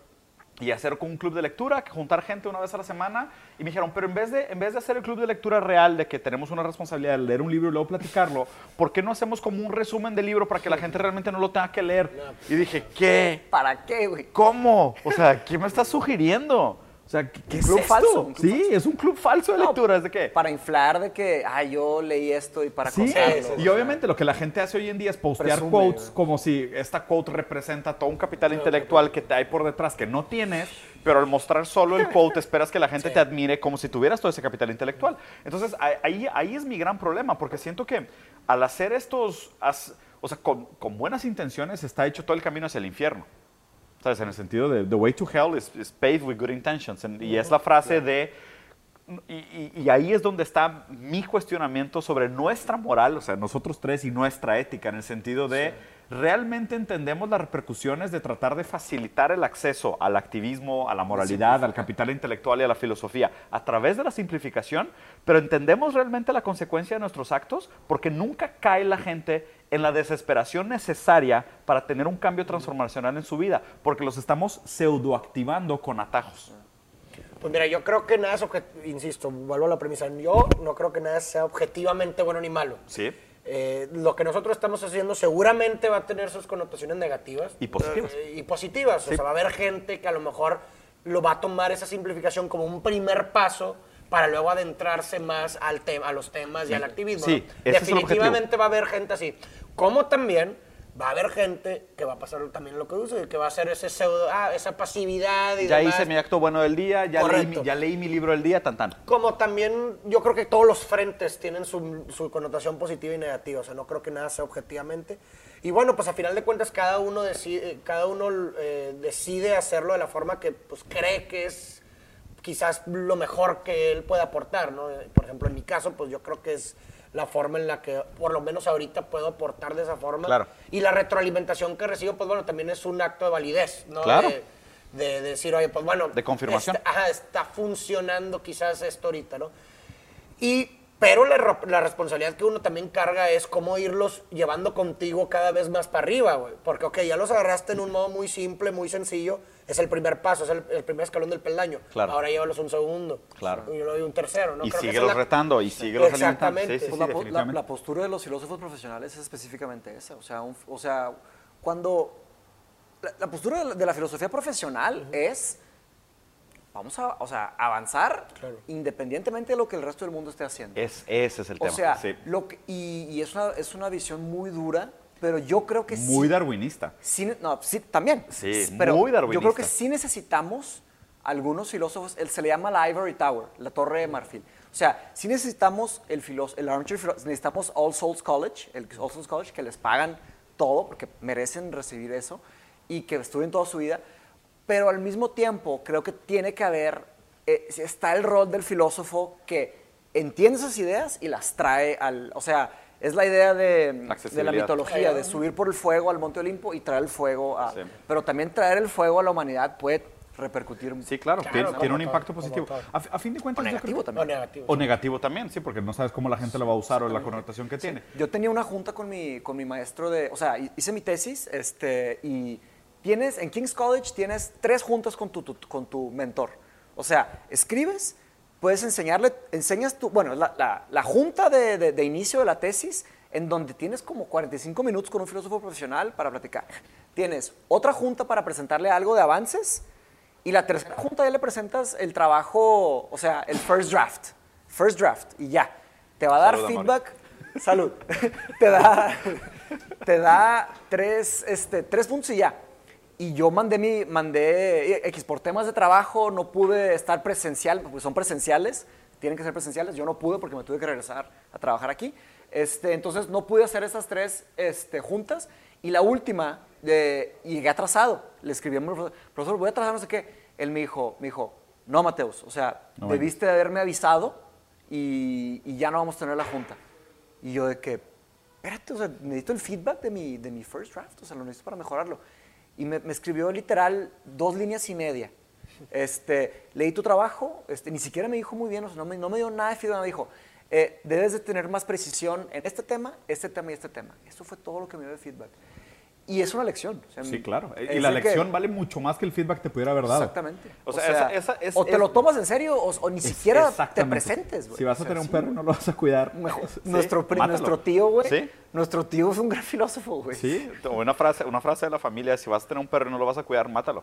y hacer un club de lectura, juntar gente una vez a la semana. Y me dijeron, pero en vez, de, en vez de hacer el club de lectura real, de que tenemos una responsabilidad de leer un libro y luego platicarlo, ¿por qué no hacemos como un resumen del libro para que la gente realmente no lo tenga que leer? Y dije, ¿qué? ¿Para qué, güey? ¿Cómo? O sea, ¿qué me estás sugiriendo? O sea, ¿qué, qué es club esto? falso, club Sí, es un club falso de No, lectura. ¿Es de qué? Para inflar de que, ah, yo leí esto y para Sí, sí, y obviamente lo que la gente hace hoy en día es postear Presume, quotes como si esta quote representa todo un capital intelectual que te hay por detrás que no tienes, pero al mostrar solo el quote esperas que la gente te admire como si tuvieras todo ese capital intelectual. Entonces ahí- ahí, es mi gran problema, porque siento que al hacer estos, o sea, con, con buenas intenciones está hecho todo el camino hacia el infierno. ¿Sabes? En el sentido de, the way to hell is, is paved with good intentions. En- Y es la frase de, y, y- y ahí es donde está mi cuestionamiento sobre nuestra moral, o sea, nosotros tres y nuestra ética, en el sentido de, ¿realmente entendemos las repercusiones de tratar de facilitar el acceso al activismo, a la moralidad, al capital intelectual y a la filosofía a través de la simplificación? Pero ¿entendemos realmente la consecuencia de nuestros actos? Porque nunca cae la gente en la desesperación necesaria para tener un cambio transformacional en su vida, porque los estamos pseudoactivando con atajos. Pues mira, yo creo que nada es insisto, vuelvo a la premisa, yo no creo que nada sea objetivamente bueno ni malo. ¿Sí? Eh, lo que nosotros estamos haciendo seguramente va a tener sus connotaciones negativas. Y positivas. Eh, y positivas. Sí. O sea, va a haber gente que a lo mejor lo va a tomar esa simplificación como un primer paso para luego adentrarse más al tema, a los temas y al activismo. Sí, ¿no? Definitivamente va a haber gente así. Como también va a haber gente que va a pasar también lo que uso, que va a hacer ese pseudo, ah, esa pasividad y Ya demás. hice mi acto bueno del día, ya leí, ya leí mi libro del día, tan tan. Como también yo creo que todos los frentes tienen su, su connotación positiva y negativa, o sea, no creo que nada sea objetivamente. Y bueno, pues a final de cuentas cada uno decide, cada uno eh, decide hacerlo de la forma que pues, cree que es quizás lo mejor que él puede aportar, ¿no? Eh, Por ejemplo, en mi caso, pues yo creo que es la forma en la que por lo menos ahorita puedo aportar de esa forma. Claro. Y la retroalimentación que recibo, pues bueno, también es un acto de validez, ¿no? Claro. De, de decir, oye, pues bueno. De confirmación. está- ajá, está funcionando quizás esto ahorita, ¿no? Y, pero la, responsabilidad que uno también carga es cómo irlos llevando contigo cada vez más para arriba, güey. Porque, ok, ya los agarraste en un modo muy simple, muy sencillo. Es el primer paso, es el, el primer escalón del peldaño. Claro. Ahora llévalos un segundo. Claro. Y luego un tercero, ¿no? y Creo que es la- retando, y síguelos alimentando. Exactamente. Sí, sí, Pues sí, la, postura de los filósofos profesionales es específicamente esa. O sea, un- o sea cuando. La, la postura de la, de la filosofía profesional es. Vamos a, o sea, avanzar independientemente de lo que el resto del mundo esté haciendo. Es, ese es el o tema. sea, sí. lo que- y, y es, una, es una visión muy dura, pero yo creo que Muy sí. darwinista. Sí, no, sí, también. Sí, pero muy Yo creo que darwinista. sí necesitamos algunos filósofos, él se le llama la Ivory Tower, la Torre de Marfil. O sea, sí necesitamos el, filos- el armchair philo- necesitamos All Souls College, el All Souls College, que les pagan todo porque merecen recibir eso y que estudien toda su vida. Pero al mismo tiempo, creo que tiene que haber, eh, está el rol del filósofo que entiende esas ideas y las trae al, o sea, es la idea de, de la mitología, de subir por el fuego al Monte Olimpo y traer el fuego a... Sí. Pero también traer el fuego a la humanidad puede repercutir Sí, claro, Claro, tiene, tiene un todo, impacto positivo. A, a fin de cuentas, O negativo creo- O también. negativo. O negativo también, sí, porque no sabes cómo la gente lo va a usar o la connotación que tiene. Yo tenía una junta con mi, con mi maestro de, o sea, hi- hice mi tesis, este, y tienes, en King's College tienes tres juntas con tu, tu- con tu mentor. O sea, escribes, puedes enseñarle, enseñas tu, bueno, la, la- la junta de, de- de inicio de la tesis, en donde tienes como 45 minutos con un filósofo profesional para platicar. Tienes otra junta para presentarle algo de avances, y la tercera junta ya le presentas el trabajo, o sea, el first draft. First draft, y ya. Te va a dar Salud, amor. feedback Salud. te da, te da tres, este, tres puntos y ya. Y yo mandé mi, mandé X por temas de trabajo, no pude estar presencial, porque son presenciales, tienen que ser presenciales. Yo no pude porque me tuve que regresar a trabajar aquí. Este, entonces no pude hacer esas tres este, juntas. Y la última, eh, llegué atrasado. Le escribí a mi profesor, profesor, voy a atrasar, no sé qué. Él me dijo, me dijo, no, Mateus, o sea, No, debiste de haberme avisado y, y ya no vamos a tener la junta. Y yo de que, espérate, o sea, necesito el feedback de mi, de mi first draft, o sea, lo necesito para mejorarlo. Y me, escribió literal dos líneas y media. Este, leí tu trabajo, este, ni siquiera me dijo muy bien, o no me, no me dio nada de feedback, me dijo, eh, debes de tener más precisión en este tema, este tema y este tema. Eso fue todo lo que me dio de feedback. Y es una lección. o sea, Sí, claro. Y la que- lección vale mucho más que el feedback te pudiera haber dado. Exactamente. O sea, esa- esa es- o te es- lo tomas en serio o, o ni Es- siquiera te presentes. güey. Si vas O a sea, tener un sí, perro y no lo vas a cuidar. Mejor. sí, nuestro, mátalo. nuestro tío, güey. Sí, Nuestro tío es un gran filósofo, güey. sí. Una frase, una frase de la familia si vas a tener un perro y no lo vas a cuidar, mátalo.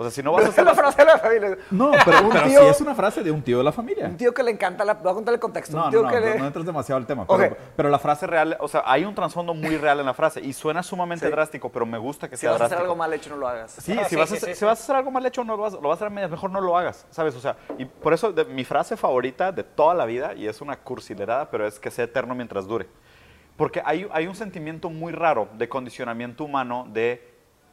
O sea, si no vas a hacer la frase de la familia. No, pero, Un pero tío- sí es una frase de un tío de la familia. Un tío que le encanta la. Voy a contar el contexto. No, un tío no, no, que no, le. no entres demasiado al tema. Pero, pero la frase real, o sea, hay un trasfondo muy real en la frase y suena sumamente Sí. drástico, pero me gusta que si sea vas a hacer drástico. algo mal hecho, no lo hagas. Sí, Ah, si, sí, vas sí, a hacer, sí, si sí. vas a hacer algo mal hecho, no lo vas, lo vas a hacer a medias, mejor no lo hagas, ¿sabes? O sea, y por eso de- mi frase favorita de toda la vida, y es una cursilerada, pero es que sea eterno mientras dure. Porque hay, hay un sentimiento muy raro de condicionamiento humano de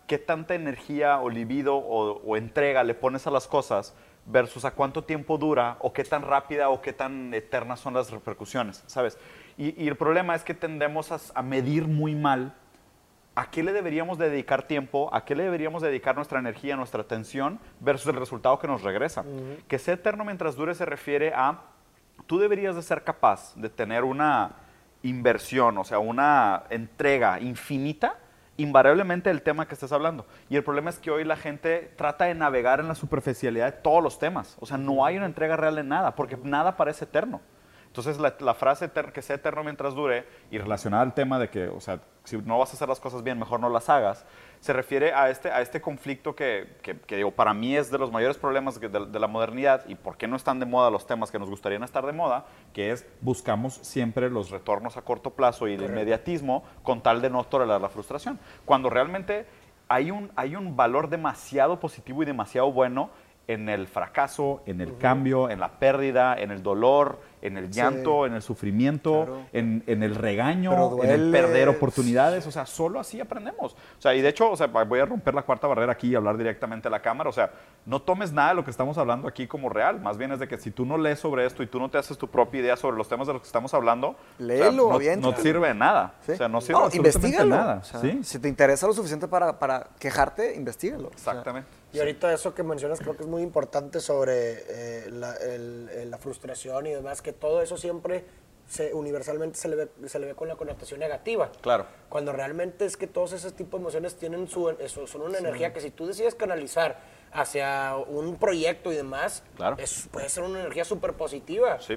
qué tanta energía o libido o, o entrega le pones a las cosas versus a cuánto tiempo dura o qué tan rápida o qué tan eternas son las repercusiones, ¿sabes? Y, y el problema es que tendemos a, a medir muy mal ¿a qué le deberíamos dedicar tiempo? ¿A qué le deberíamos dedicar nuestra energía, nuestra atención versus el resultado que nos regresa? Que sea eterno mientras dure se refiere a, tú deberías de ser capaz de tener una inversión, o sea, una entrega infinita invariablemente del tema que estés hablando. Y el problema es que hoy la gente trata de navegar en la superficialidad de todos los temas. O sea, no hay una entrega real en nada, porque nada parece eterno. Entonces, la, la frase que sea eterno mientras dure, y relacionada al tema de que, o sea, si no vas a hacer las cosas bien, mejor no las hagas, se refiere a este, a este conflicto que, que- que, digo, para mí es de los mayores problemas de, de la modernidad y por qué no están de moda los temas que nos gustarían estar de moda, que es buscamos siempre los retornos a corto plazo y el inmediatismo con tal de no tolerar la frustración. Cuando realmente hay un, hay un valor demasiado positivo y demasiado bueno en el fracaso, en el cambio, en la pérdida, en el dolor, en el llanto, en el sufrimiento, Claro. en, en el regaño, en el perder oportunidades. O sea, solo así aprendemos. O sea, y de hecho, o sea, voy a romper la cuarta barrera aquí y hablar directamente a la cámara. O sea, no tomes nada de lo que estamos hablando aquí como real. Más bien es de que si tú no lees sobre esto y tú no te haces tu propia idea sobre los temas de los que estamos hablando, o sea, Léelo, no, no sirve de nada. ¿Sí? O sea, no sirve absolutamente investígalo. nada. O sea, ¿sí? Si te interesa lo suficiente para, para quejarte, investigalo. Exactamente. Y ahorita eso que mencionas creo que es muy importante sobre eh, la, el- el- la frustración y demás, que todo eso siempre se, universalmente se le, ve, se le ve con la connotación negativa. Claro. Cuando realmente es que todos esos tipos de emociones tienen su, eso, son una energía que si tú decides canalizar hacia un proyecto y demás, Claro. es- puede ser una energía súper positiva. Sí.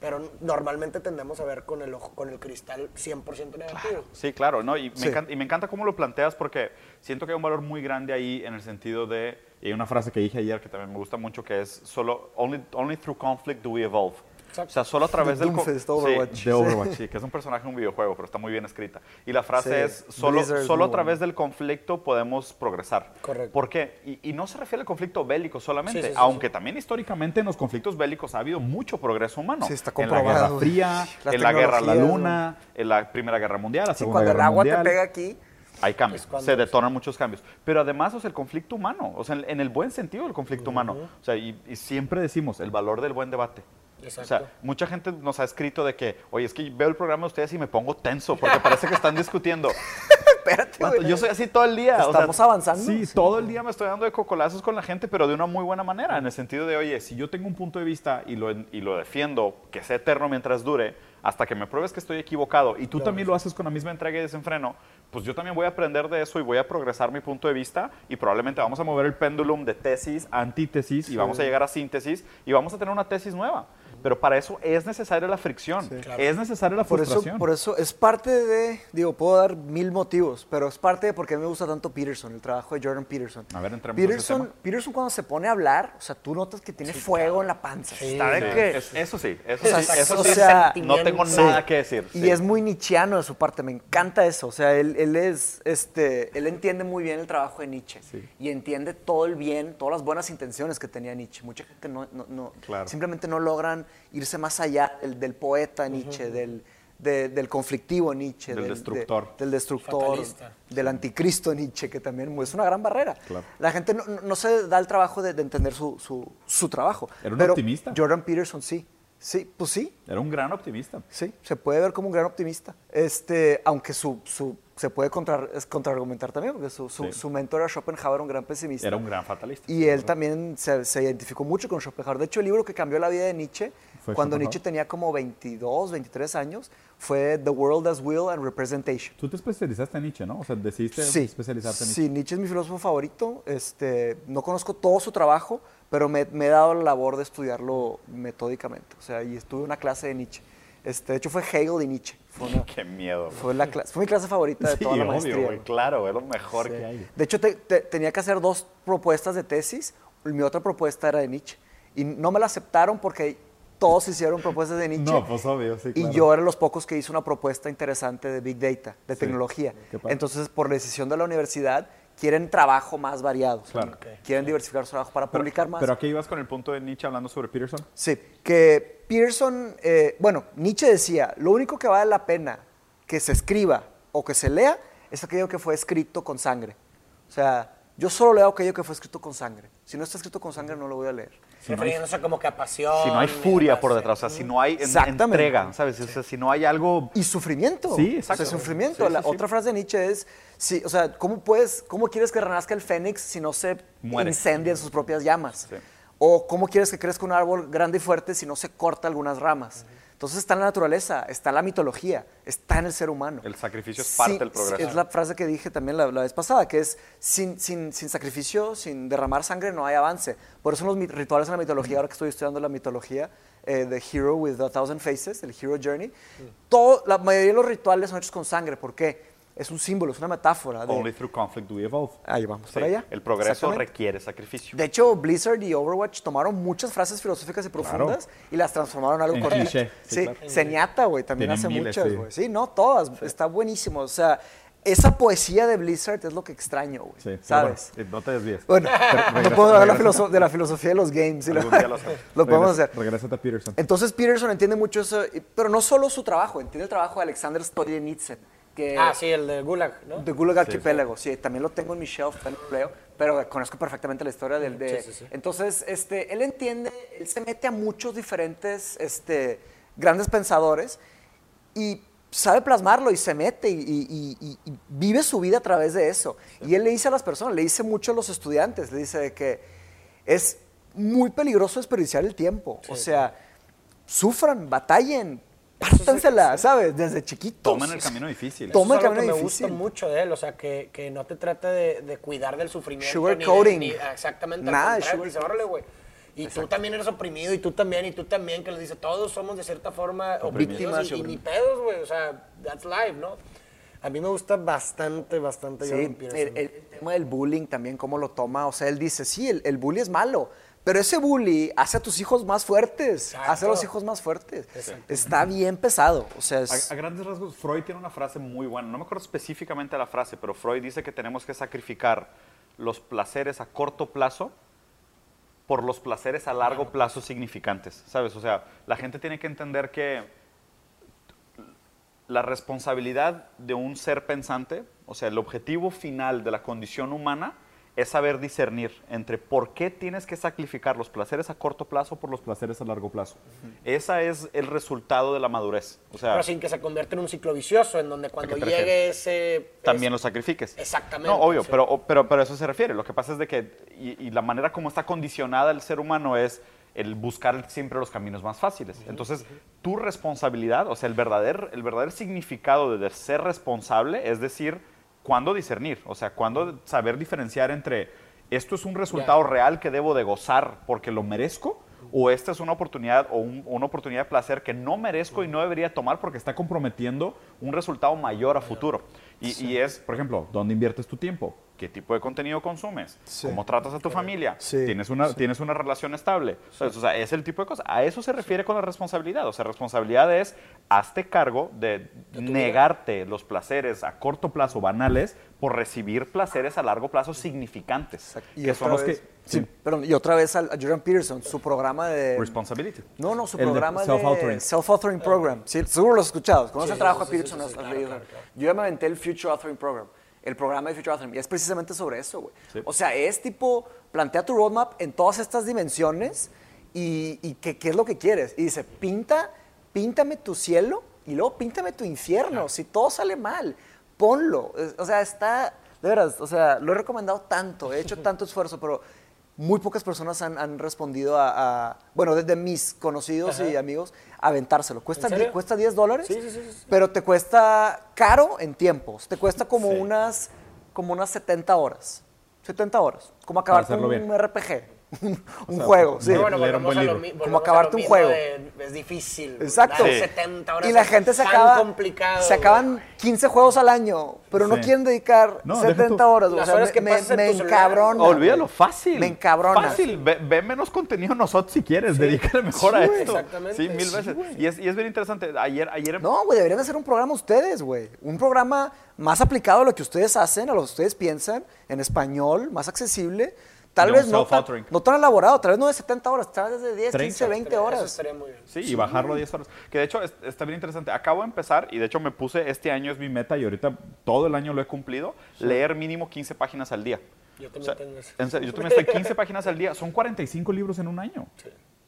Pero normalmente tendemos a ver con el ojo, con el cristal 100% negativo. Sí, claro, ¿no? Y, me Sí. encanta, y me encanta cómo lo planteas porque siento que hay un valor muy grande ahí en el sentido de, y hay una frase que dije ayer que también me gusta mucho, que es solo, only, only through conflict do we evolve. Exacto. O sea, solo a través De del... Doomfist, sí, Overwatch. de Overwatch, sí, que es un personaje en un videojuego, pero está muy bien escrita. Y la frase Sí, es, solo, Blizzard solo a través del conflicto podemos progresar. Correcto. ¿Por qué? Y, y no se refiere al conflicto bélico solamente, Sí, sí, sí, aunque también históricamente en los conflictos bélicos ha habido mucho progreso humano. Sí, está En la Guerra comprobado. Fría, Las en la Guerra a la Luna, en la Primera Guerra Mundial, la Sí, Segunda cuando el Guerra agua te pega aquí, Hay cambios, se detonan muchos cambios. Pero además, o sea, el conflicto humano, o sea, en, en el buen sentido del conflicto humano. O sea, y, y siempre decimos el valor del buen debate. Exacto. O sea, mucha gente nos ha escrito de que, oye, es que veo el programa de ustedes y me pongo tenso porque parece que están discutiendo. espérate, güey. Yo soy así todo el día. o sea, ¿Estamos avanzando? Sí, todo el día me estoy dando de cocolazos con la gente, pero de una muy buena manera, en el sentido de, oye, si yo tengo un punto de vista y lo, y lo defiendo, que sea eterno mientras dure, hasta que me pruebes que estoy equivocado, y tú también lo haces con la misma entrega y desenfreno, pues yo también voy a aprender de eso y voy a progresar mi punto de vista y probablemente vamos a mover el péndulum de tesis, a antítesis, y vamos a llegar a síntesis y vamos a tener una tesis nueva. Pero para eso es necesaria la fricción, Claro. es necesaria la Por eso, frustración. por eso es parte de, digo, puedo dar mil motivos, pero es parte de por qué me gusta tanto Peterson, el trabajo de Jordan Peterson. A ver, entremos en ese Peterson, tema. Peterson cuando se pone a hablar, o sea, tú notas que tiene fuego en la panza. Sí. Está de Sí, que- es- eso sí, eso O sea, sí, eso o sí, sea, no tengo Sí. nada que decir. Y sí. es muy nichiano de su parte, me encanta eso. O sea, él, él es, este, él entiende muy bien el trabajo de Nietzsche Sí. y entiende todo el bien, todas las buenas intenciones que tenía Nietzsche. Mucha gente no, no- no- Claro. simplemente no logran irse más allá del, del poeta Nietzsche, del, de- del conflictivo Nietzsche, Del de- destructor. del destructor, del anticristo Nietzsche, que también es una gran barrera. Claro. La gente no, no- no se da el trabajo de, de entender su, su- su trabajo. Era un Pero optimista. Jordan Peterson sí. Sí, pues sí, Era un gran optimista. Sí, se puede ver como un gran optimista. Este, aunque su, su- se puede contra, contraargumentar también, porque su, su, Sí. su mentor era Schopenhauer, un gran pesimista. Era un gran fatalista. Y él también se, se identificó mucho con Schopenhauer. De hecho, el libro que cambió la vida de Nietzsche, ¿Fue cuando? Nietzsche tenía como 22, 23 años, fue The World as Will and Representation. Tú te especializaste en Nietzsche, ¿no? O sea, decidiste Sí, especializarte en sí, Nietzsche. Nietzsche es mi filósofo favorito. Este, no conozco todo su trabajo, pero me, me he dado la labor de estudiarlo metódicamente. O sea, y estuve una clase de Nietzsche. Este, de hecho, fue Hegel y Nietzsche. Fue, una- Qué miedo. fue, la fue mi clase favorita de Sí, toda la obvio, maestría. güey. claro, es lo mejor Sí. que hay. De hecho, te- te- tenía que hacer dos propuestas de tesis. Mi otra propuesta era de Nietzsche. Y no me la aceptaron porque todos hicieron propuestas de Nietzsche. No, pues obvio, sí, Y claro. yo era los pocos que hice una propuesta interesante de Big Data, de Sí, tecnología. Entonces, por decisión de la universidad, quieren trabajo más variado. Claro. Quieren diversificar su trabajo para publicar más. Pero aquí ibas con el punto de Nietzsche hablando sobre Peterson. Sí, que Pearson, eh, bueno, Nietzsche decía, lo único que vale la pena que se escriba o que se lea es aquello que fue escrito con sangre. O sea, yo solo leo aquello que fue escrito con sangre. Si no está escrito con sangre, no lo voy a leer. Refiriéndose como que a pasión. Si no hay furia por sí. detrás, o sea, si no hay en- Exactamente. entrega, ¿sabes? O sea, si no hay algo... Y sufrimiento. Sí, exacto. O sea, sufrimiento. Sí, sí, la sí. otra frase de Nietzsche es, sí, o sea, ¿cómo, puedes, ¿cómo quieres que renazca el fénix si no se Muere. incendia en sus propias llamas? Sí. O ¿cómo quieres que crezca un árbol grande y fuerte si no se corta algunas ramas? Entonces está en la naturaleza, está en la mitología, está en el ser humano. El sacrificio es parte Sí, del progreso. Es la frase que dije también la, la vez pasada, que es sin, sin, sin sacrificio, sin derramar sangre, no hay avance. Por eso los rituales en la mitología, ahora que estoy estudiando la mitología, eh, The Hero with a Thousand Faces, el Hero Journey, todo, la mayoría de los rituales son hechos con sangre. ¿Por qué? Es un símbolo, es una metáfora. de- Only through conflict do we evolve. Ahí vamos, Sí, por allá. El progreso requiere sacrificio. De hecho, Blizzard y Overwatch tomaron muchas frases filosóficas y profundas y las transformaron en algo En correcto. cliché, sí, Sí, claro. Zenyatta, güey, también Tienen hace miles, muchas, sí. güey. Sí, no todas, está buenísimo. O sea, esa poesía de Blizzard es lo que extraño, güey. Sí, ¿Sabes? bueno, no te desvíes. Bueno, no puedo hablar de la, filosofía de los games. y lo, lo lo podemos hacer. Regrésate a Peterson. Entonces Peterson entiende mucho eso, pero no solo su trabajo, entiende el trabajo de Alexander Stoyanitsin, que Ah, sí, el de Gulag, ¿no? de Gulag Archipélago, sí, también lo tengo en mi shelf, también lo leo, pero conozco perfectamente la historia del de... Sí, sí, sí. Entonces, este, él entiende, él se mete a muchos diferentes este, grandes pensadores y sabe plasmarlo y se mete y, y- y- y vive su vida a través de eso. Y él le dice a las personas, le dice mucho a los estudiantes, le dice de que es muy peligroso desperdiciar el tiempo. o sea, sufran, batallen, pártansela, ¿sabes? Desde chiquitos. Tomen el camino difícil. Toma el camino que me difícil. gusta mucho de él, o sea, que, que no te trate de, de cuidar del sufrimiento. Sugar ni de- coating. ni- exactamente. Nada sugar güey. Y tú también eres oprimido, y tú también, y tú también, que les dice, todos somos de cierta forma Víctimas oprimidos y y, y ni pedos, güey. O sea, that's life, ¿no? A mí me gusta bastante, bastante Sí, el, el tema del bullying también, cómo lo toma. O sea, él dice, sí, el, el bully es malo, pero ese bully hace a tus hijos más fuertes. Exacto. Hace a los hijos más fuertes. Está bien pesado. O sea, es- A, a grandes rasgos, Freud tiene una frase muy buena. No me acuerdo específicamente la frase, pero Freud dice que tenemos que sacrificar los placeres a corto plazo por los placeres a largo plazo significantes, ¿sabes? O sea, la gente tiene que entender que la responsabilidad de un ser pensante, o sea, el objetivo final de la condición humana es saber discernir entre por qué tienes que sacrificar los placeres a corto plazo por los placeres a largo plazo. Ese es el resultado de la madurez. O sea, Pero sin que se convierta en un ciclo vicioso, en donde cuando llegue refieres? ese... también lo sacrifiques. Exactamente, No, obvio, sí. pero, pero, pero a eso se refiere. Lo que pasa es de que, y, y la manera como está condicionada el ser humano es el buscar siempre los caminos más fáciles. Entonces, tu responsabilidad, o sea, el verdadero, el verdadero significado de ser responsable es decir, cuándo discernir, o sea, cuándo saber diferenciar entre esto es un resultado real que debo de gozar porque lo merezco, o esta es una oportunidad o un- una oportunidad de placer que no merezco y no debería tomar porque está comprometiendo un resultado mayor a futuro. Y, y es, por ejemplo, ¿dónde inviertes tu tiempo? ¿Qué tipo de contenido consumes? Sí. ¿Cómo tratas a tu familia? Sí, ¿Tienes, una, ¿Tienes una relación estable? O sea, es el tipo de cosas. A eso se refiere con la responsabilidad. O sea, responsabilidad es hazte cargo de negarte los placeres a corto plazo banales por recibir placeres a largo plazo significantes. y que otra son los vez- que... sí, perdón, y otra vez al- a Jordan Peterson, su programa de... Responsibility. No, no, su El programa de self-authoring. self-authoring program. Sí, seguro lo has escuchado. Conoces Sí, el trabajo sí, de sí, Peterson. sí, has- sí, has claro, leído. claro, claro. Yo ya me aventé el Future Authoring Program. El programa de Future Authoring. Y es precisamente sobre eso, güey. O sea, es tipo, plantea tu roadmap en todas estas dimensiones y, y qué, qué es lo que quieres. Y dice, pinta, píntame tu cielo y luego píntame tu infierno. Si todo sale mal, ponlo. O sea, está, de veras, o sea, lo he recomendado tanto, he hecho tanto esfuerzo, pero muy pocas personas han, han respondido a, a- bueno, desde mis conocidos y amigos, a aventárselo. Cuesta, cuesta 10 dólares, Sí, sí, sí, sí. pero te cuesta caro en tiempos. Te cuesta como, unas, como unas 70 horas. 70 horas. Como acabar hacerlo un. RPG. Un un juego, sí. no, Pero bueno, volvemos a lo Como a acabarte un juego. de- es difícil. Exacto. Sí. 70 horas Y la gente se acaba, complicado. se acaban 15 juegos al año, pero no Sí. quieren dedicar No, deja 70 tú- horas. O sea, horas me, que me- me encabrona. Olvídalo, fácil. Me encabrona. Fácil. Ve, ve menos contenido nosotros si quieres. Dedícale mejor a esto. exactamente. Sí, mil Sí, veces. y, es, y es bien interesante. Ayer, ayer No, güey, deberían hacer un programa ustedes, güey. Un programa más aplicado a lo que ustedes hacen, a lo que ustedes piensan, en español, más accesible. Tal vez no tan, no tan elaborado, tal vez no de 70 horas, tal vez de 10, 30. 15, 20 Eso horas. estaría muy bien. Sí, y bajarlo a 10 horas. Que de hecho es- está bien interesante. Acabo de empezar y de hecho me puse, este año es mi meta y ahorita todo el año lo he cumplido, leer mínimo 15 páginas al día. Yo O también sea, tengo eso. en serio, yo también estoy 15 páginas al día. Son 45 libros en un año.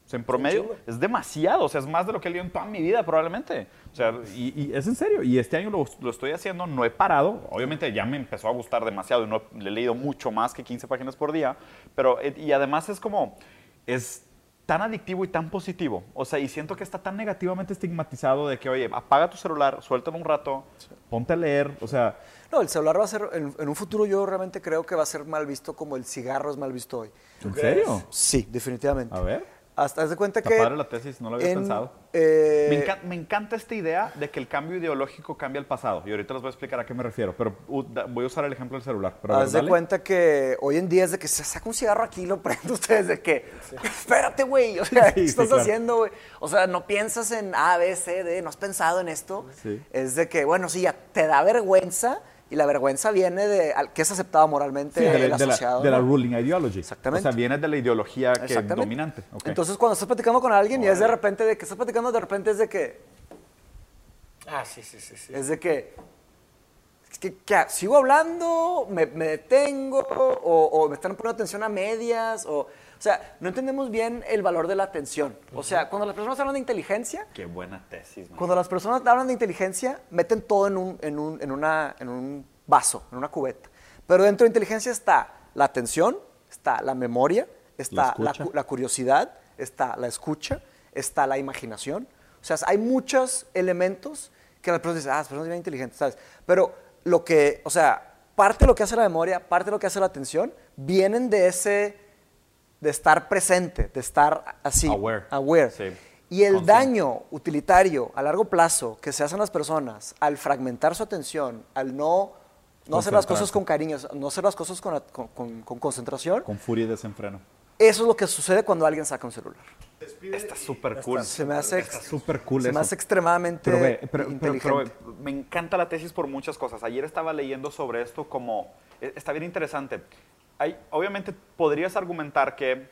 O sea, en promedio es demasiado. O sea, es más de lo que he leído en toda mi vida probablemente. O sea, Y, y es en serio. Y este año lo, lo estoy haciendo, no he parado. Obviamente ya me empezó a gustar demasiado y no he, le he leído mucho más que 15 páginas por día. Pero, eh, y además es como, es tan adictivo y tan positivo. O sea, y siento que está tan negativamente estigmatizado de que, oye, apaga tu celular, suéltalo un rato, ponte a leer. O sea, No, el celular va a ser, en, en un futuro yo realmente creo que va a ser mal visto como el cigarro es mal visto hoy. ¿en serio? Sí, definitivamente. A ver. Hasta haz de cuenta que... padre la tesis, no lo había en, pensado. eh, me, encan- me encanta esta idea de que el cambio ideológico cambia el pasado. Y ahorita les voy a explicar ¿A qué me refiero? Pero uh, da- voy a usar el ejemplo del celular. Pero ver, Haz de cuenta que hoy en día es de que se saca un cigarro aquí y lo prende ustedes de que, espérate, güey, o sea, ¿qué sí, estás claro. haciendo, güey? O sea, no piensas en A, B, C, D, no has pensado en esto. Es de que, bueno, sí, ya te da vergüenza y la vergüenza viene de que es aceptado moralmente Sí, de, de la- asociado. de la ¿no? ruling ideology. Exactamente. O sea, viene de la ideología que Exactamente. dominante. Entonces, cuando estás platicando con alguien y es de repente de que estás platicando, de repente es de que, Ah, sí, sí, sí. sí. es de que, es que, ¿qué hago? sigo hablando, me, me detengo, o, o me están poniendo atención a medias, o, o sea, no entendemos bien el valor de la atención. O sea, cuando las personas hablan de inteligencia, Qué buena tesis, man. cuando las personas hablan de inteligencia, meten todo en un, en un, en una, en un vaso, en una cubeta. Pero dentro de inteligencia está la atención, está la memoria, está la, curiosidad, está la escucha, está la imaginación. O sea, hay muchos elementos que las personas dicen, ah, las personas son bien inteligentes, ¿sabes? Pero lo que, o sea, parte de lo que hace la memoria, parte de lo que hace la atención, vienen de ese de estar presente, de estar así, Aware. aware. Sí. Y el daño utilitario a largo plazo que se hacen las personas al fragmentar su atención, al no, no hacer las cosas con cariño, no hacer las cosas con, con- con- con concentración, Con furia y desenfreno. eso es lo que sucede cuando alguien saca un celular. Está súper cool. Se me hace, Está súper cool se me hace extremadamente Pero, ve, pero- pero- inteligente. pero me encanta la tesis por muchas cosas. Ayer estaba leyendo sobre esto como... e- Está bien interesante. Obviamente podrías argumentar que...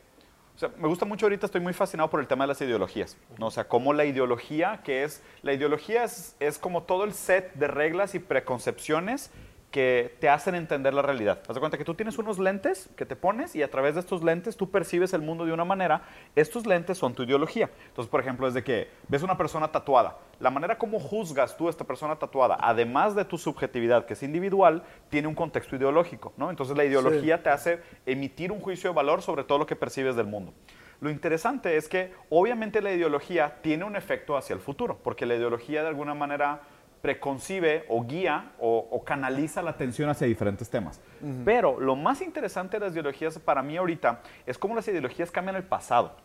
O sea, me gusta mucho ahorita, estoy muy fascinado por el tema de las ideologías. ¿no? O sea, cómo la ideología, que es... La ideología es como todo el set de reglas y preconcepciones que te hacen entender la realidad. Haz de cuenta que tú tienes unos lentes que te pones y a través de estos lentes tú percibes el mundo de una manera. Estos lentes son tu ideología. Entonces, por ejemplo, es de que ves una persona tatuada. La manera como juzgas tú a esta persona tatuada, además de tu subjetividad, que es individual, tiene un contexto ideológico. ¿no? Entonces, la ideología te hace emitir un juicio de valor sobre todo lo que percibes del mundo. Lo interesante es que obviamente la ideología tiene un efecto hacia el futuro, porque la ideología de alguna manera preconcibe o guía o, o canaliza la atención hacia diferentes temas. Pero lo más interesante de las ideologías para mí ahorita es cómo las ideologías cambian el pasado.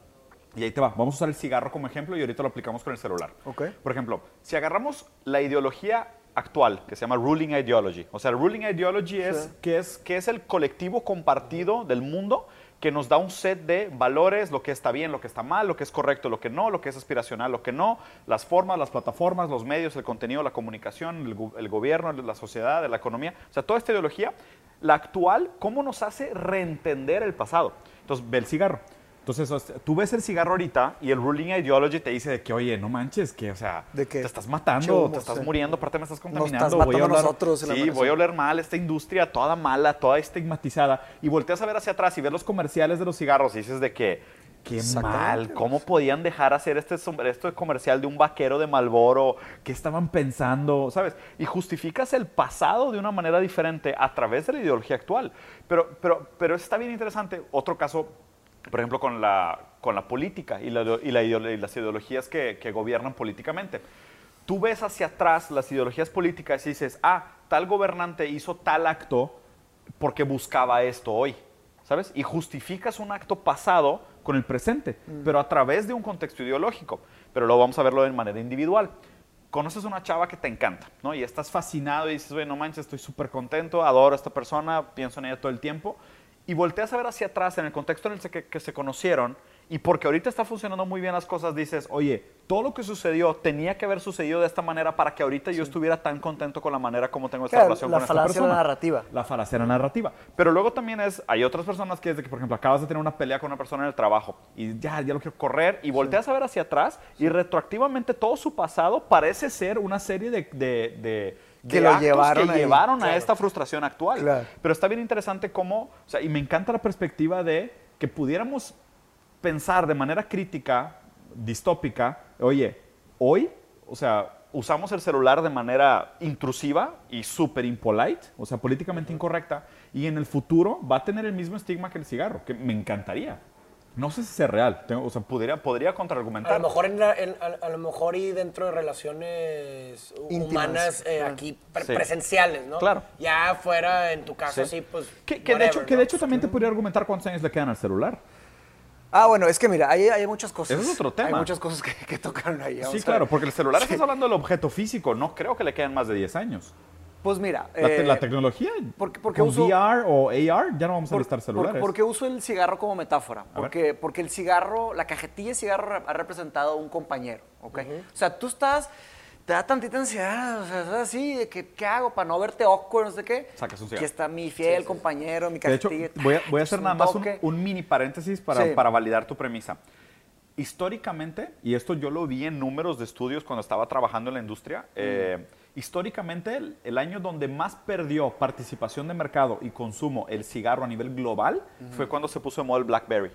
Y ahí te va. Vamos a usar el cigarro como ejemplo y ahorita lo aplicamos con el celular. Ok. Por ejemplo, si agarramos la ideología actual, que se llama ruling ideology, o sea, ruling ideology es, que es que es el colectivo compartido del mundo que nos da un set de valores, lo que está bien, lo que está mal, lo que es correcto, lo que no, lo que es aspiracional, lo que no, las formas, las plataformas, los medios, el contenido, la comunicación, el, gobierno, la sociedad, la economía, o sea, toda esta ideología, la actual, ¿cómo nos hace reentender el pasado? Entonces, ve el cigarro. Entonces, tú ves el cigarro ahorita y el ruling ideology te dice de que, oye, no manches, que, o sea, ¿De te estás matando, te estás sí. muriendo, aparte me estás contaminando. estás matando a oler- nosotros Sí, voy a oler mal esta industria toda mala, toda estigmatizada. Y volteas a ver hacia atrás y ves los comerciales de los cigarros y dices de que, qué mal, ¿cómo podían dejar hacer este, este comercial de un vaquero de Malboro? ¿Qué estaban pensando? ¿Sabes? Y justificas el pasado de una manera diferente a través de la ideología actual. Pero, pero, pero está bien interesante. Otro caso, por ejemplo, con la, con la política y, la, y, la ideolo- y las ideologías que, que gobiernan políticamente. Tú ves hacia atrás las ideologías políticas y dices, ah, tal gobernante hizo tal acto porque buscaba esto hoy, ¿sabes? Y justificas un acto pasado con el presente, pero a través de un contexto ideológico. Pero luego vamos a verlo de manera individual. Conoces una chava que te encanta, ¿no? Y estás fascinado y dices, oye, no manches, estoy súper contento, adoro a esta persona, pienso en ella todo el tiempo. Y volteas a ver hacia atrás en el contexto en el que, que se conocieron y porque ahorita está funcionando muy bien las cosas, dices, oye, todo lo que sucedió tenía que haber sucedido de esta manera para que ahorita yo estuviera tan contento con la manera como tengo esta Claro, relación la con esta falacia de la persona. narrativa. La falacia la narrativa. Pero luego también es, hay otras personas que es de que, por ejemplo, acabas de tener una pelea con una persona en el trabajo y ya, ya lo quiero correr y volteas a ver hacia atrás y retroactivamente todo su pasado parece ser una serie de, de, de- Que de lo actos llevaron que ahí. llevaron a esta frustración actual. Claro. Pero está bien interesante cómo, o sea, y me encanta la perspectiva de que pudiéramos pensar de manera crítica, distópica, oye, hoy, o sea, usamos el celular de manera intrusiva y súper impolite, o sea, políticamente incorrecta, y en el futuro va a tener el mismo estigma que el cigarro, que me encantaría. No sé si es real, tengo- o sea, podría, podría A contraargumentar. lo mejor, en la- en- a, a lo mejor y dentro de relaciones Íntimas, humanas eh, claro. aquí pre- Sí. presenciales, ¿no? Claro. Ya fuera en tu caso Sí. así, pues. Que, que de whatever, hecho, que ¿no? de hecho también te podría argumentar cuántos años le quedan al celular. Ah, bueno, es que mira, hay, hay muchas cosas. Ese es otro tema. Hay muchas cosas que, que tocaron ahí. vamos Sí, a claro, porque el celular estás hablando del objeto físico, no creo que le queden más de 10 años. Pues mira, La, te- eh, la tecnología, porque- porque con uso- VR o AR, ya no vamos a necesitar celulares. ¿Por qué uso el cigarro como metáfora? Porque, porque el cigarro, la cajetilla de cigarro ha representado a un compañero, ¿ok? O sea, tú estás, te da tantita ansiedad, o sea, estás así, de que, ¿qué hago para no verte awkward, no sé qué? Sacas un cigarro. Aquí está mi fiel compañero, mi De hecho, cajetilla. voy a, voy a es hacer nada más un, un mini paréntesis para, Sí. para validar tu premisa. Históricamente, y esto yo lo vi en números de estudios cuando estaba trabajando en la industria, eh, históricamente el, el año donde más perdió participación de mercado y consumo el cigarro a nivel global fue cuando se puso de moda el BlackBerry.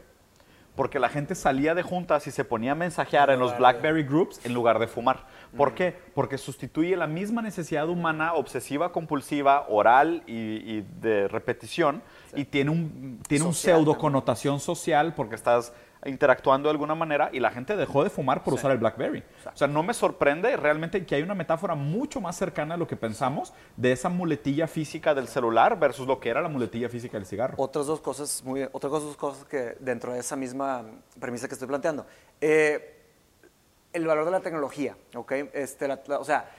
Porque la gente salía de juntas y se ponía a mensajear en los BlackBerry Groups en lugar de fumar. ¿Por qué? Porque sustituye la misma necesidad humana obsesiva, compulsiva, oral y, y de repetición y tiene un, tiene un pseudo también. connotación social porque estás interactuando de alguna manera y la gente dejó de fumar por usar el BlackBerry. O sea, no me sorprende realmente que hay una metáfora mucho más cercana a lo que pensamos de esa muletilla física del celular versus lo que era la muletilla física del cigarro. Otras dos cosas, muy, otras dos cosas que dentro de esa misma premisa que estoy planteando. Eh, el valor de la tecnología, ¿ok? Este, la- la- o sea,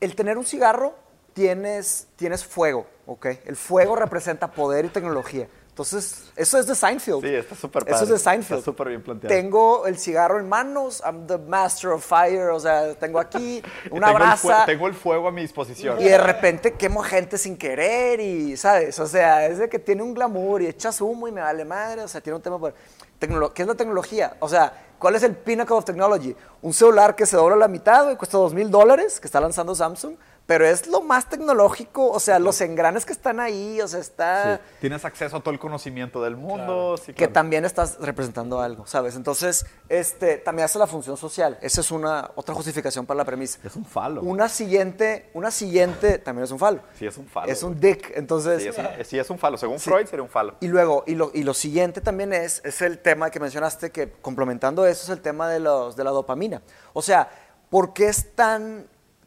el tener un cigarro tienes, tienes fuego, ¿ok? El fuego representa poder y tecnología. Entonces, eso es de Seinfeld. Sí, está súper Eso es padre. de Seinfeld. Está súper bien planteado. Tengo el cigarro en manos, I'm the master of fire, o sea, tengo aquí una tengo, el fue- brasa. tengo el fuego a mi disposición. Y de repente quemo gente sin querer y, ¿sabes? O sea, es de que tiene un glamour y echas humo y me vale madre, o sea, tiene un tema por... Tecnolo- ¿Qué es la tecnología? O sea, ¿cuál es el pinnacle of technology? Un celular que se dobla a la mitad y cuesta dos mil dólares, que está lanzando Samsung, pero es lo más tecnológico, o sea, los engranes que están ahí, o sea, está... Sí, Tienes acceso a todo el conocimiento del mundo. sí, que claro. también estás representando algo, ¿sabes? Entonces, este, también hace la función social. Esa es una otra justificación para la premisa. Es un falo. Una siguiente, una siguiente, también es un falo. Sí, es un falo, Es un dick, entonces... Sí, es un, sí, es un falo. Según Freud, sería un falo. Y luego, y lo, y lo siguiente también es, es el tema que mencionaste, que complementando eso es el tema de, los, de la dopamina. O sea, ¿por qué es tan,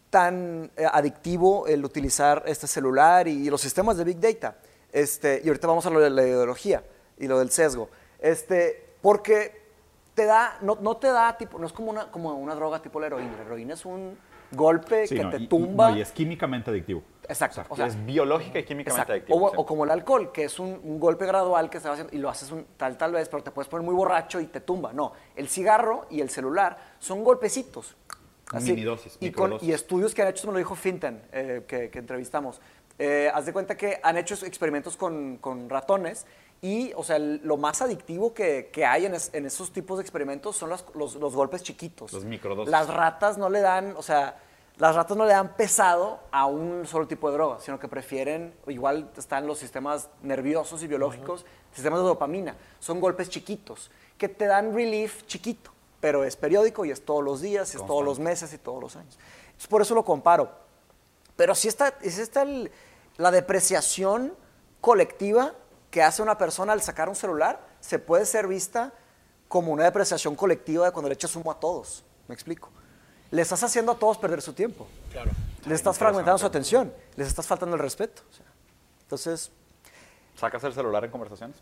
tan eh, adictivo el utilizar este celular y, los sistemas de Big Data? Este, y ahorita vamos a lo de la ideología y lo del sesgo. Este, porque te da, no, no te da, tipo, no es como una, como una droga tipo la heroína. La heroína es un golpe Sí, que no, te y- tumba. no, y es químicamente adictivo. Exacto. O sea, es biológica y químicamente Exacto. adictivo. O, sí. o como el alcohol, que es un, un golpe gradual que se va haciendo y lo haces un, tal tal vez, pero te puedes poner muy borracho y te tumba. No, el cigarro y el celular son golpecitos. Minidosis, y, con, y estudios que han hecho, me lo dijo Finten, eh, que, que entrevistamos. Eh, haz de cuenta que han hecho experimentos con, con ratones y, o sea, el- lo más adictivo que, que hay en, es- en esos tipos de experimentos son los, los- los golpes chiquitos. Los microdosis. Las ratas no le dan, o sea, las ratas no le dan pesado a un solo tipo de droga, sino que prefieren, igual están los sistemas nerviosos y biológicos, sistemas de dopamina. Son golpes chiquitos que te dan relief chiquito, pero es periódico y es todos los días, es todos los meses y todos los años. Entonces, por eso lo comparo. Pero si está, si está el- la depreciación colectiva que hace una persona al sacar un celular, se puede ser vista como una depreciación colectiva de cuando le echas humo a todos. ¿Me explico? Le estás haciendo a todos perder su tiempo. Claro. Le estás fragmentando su atención. Les estás faltando el respeto. o sea. entonces, ¿Sacas el celular en conversaciones?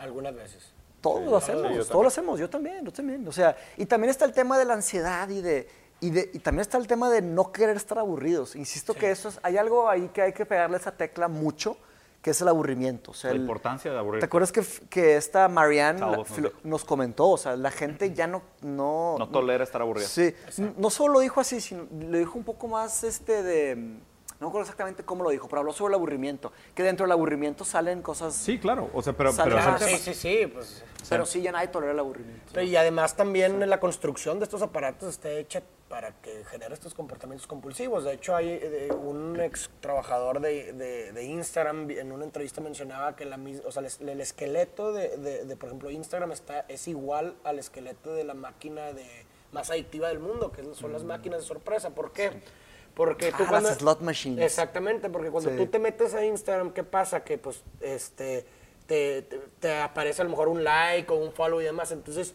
Algunas veces. Todos lo hacemos, todos también. lo hacemos, yo también, yo también. O sea, y también está el tema de la ansiedad y de, y de, y también está el tema de no querer estar aburridos. Insisto que eso es, hay algo ahí que hay que pegarle esa tecla mucho, que es el aburrimiento. O sea, La el- importancia de aburrir. ¿Te acuerdas que, que esta Marianne la- nos filo- dijo. nos comentó? O sea, la gente ya no... No, No tolera estar aburrida. Sí, no solo lo dijo así, sino lo dijo un poco más este de... No me acuerdo exactamente cómo lo dijo, pero habló sobre el aburrimiento. Que dentro del aburrimiento salen cosas... Sí, claro. O sea, pero. Ah, sí, sí, sí, pues. Pero sí, ya nadie tolera el aburrimiento. Y además también la construcción de estos aparatos está hecha para que genere estos comportamientos compulsivos. De hecho, hay eh, un ex trabajador de, de- de Instagram en una entrevista mencionaba que la, mis- o sea, el, es- el esqueleto de, de- de, por ejemplo, Instagram está, es igual al esqueleto de la máquina de, más adictiva del mundo, que son las máquinas de sorpresa. ¿Por qué? Porque tú Ah, cuando... las slot machines. Exactamente, porque cuando Sí. tú te metes a Instagram, ¿qué pasa? Que pues este te, te- te aparece a lo mejor un like o un follow y demás. Entonces,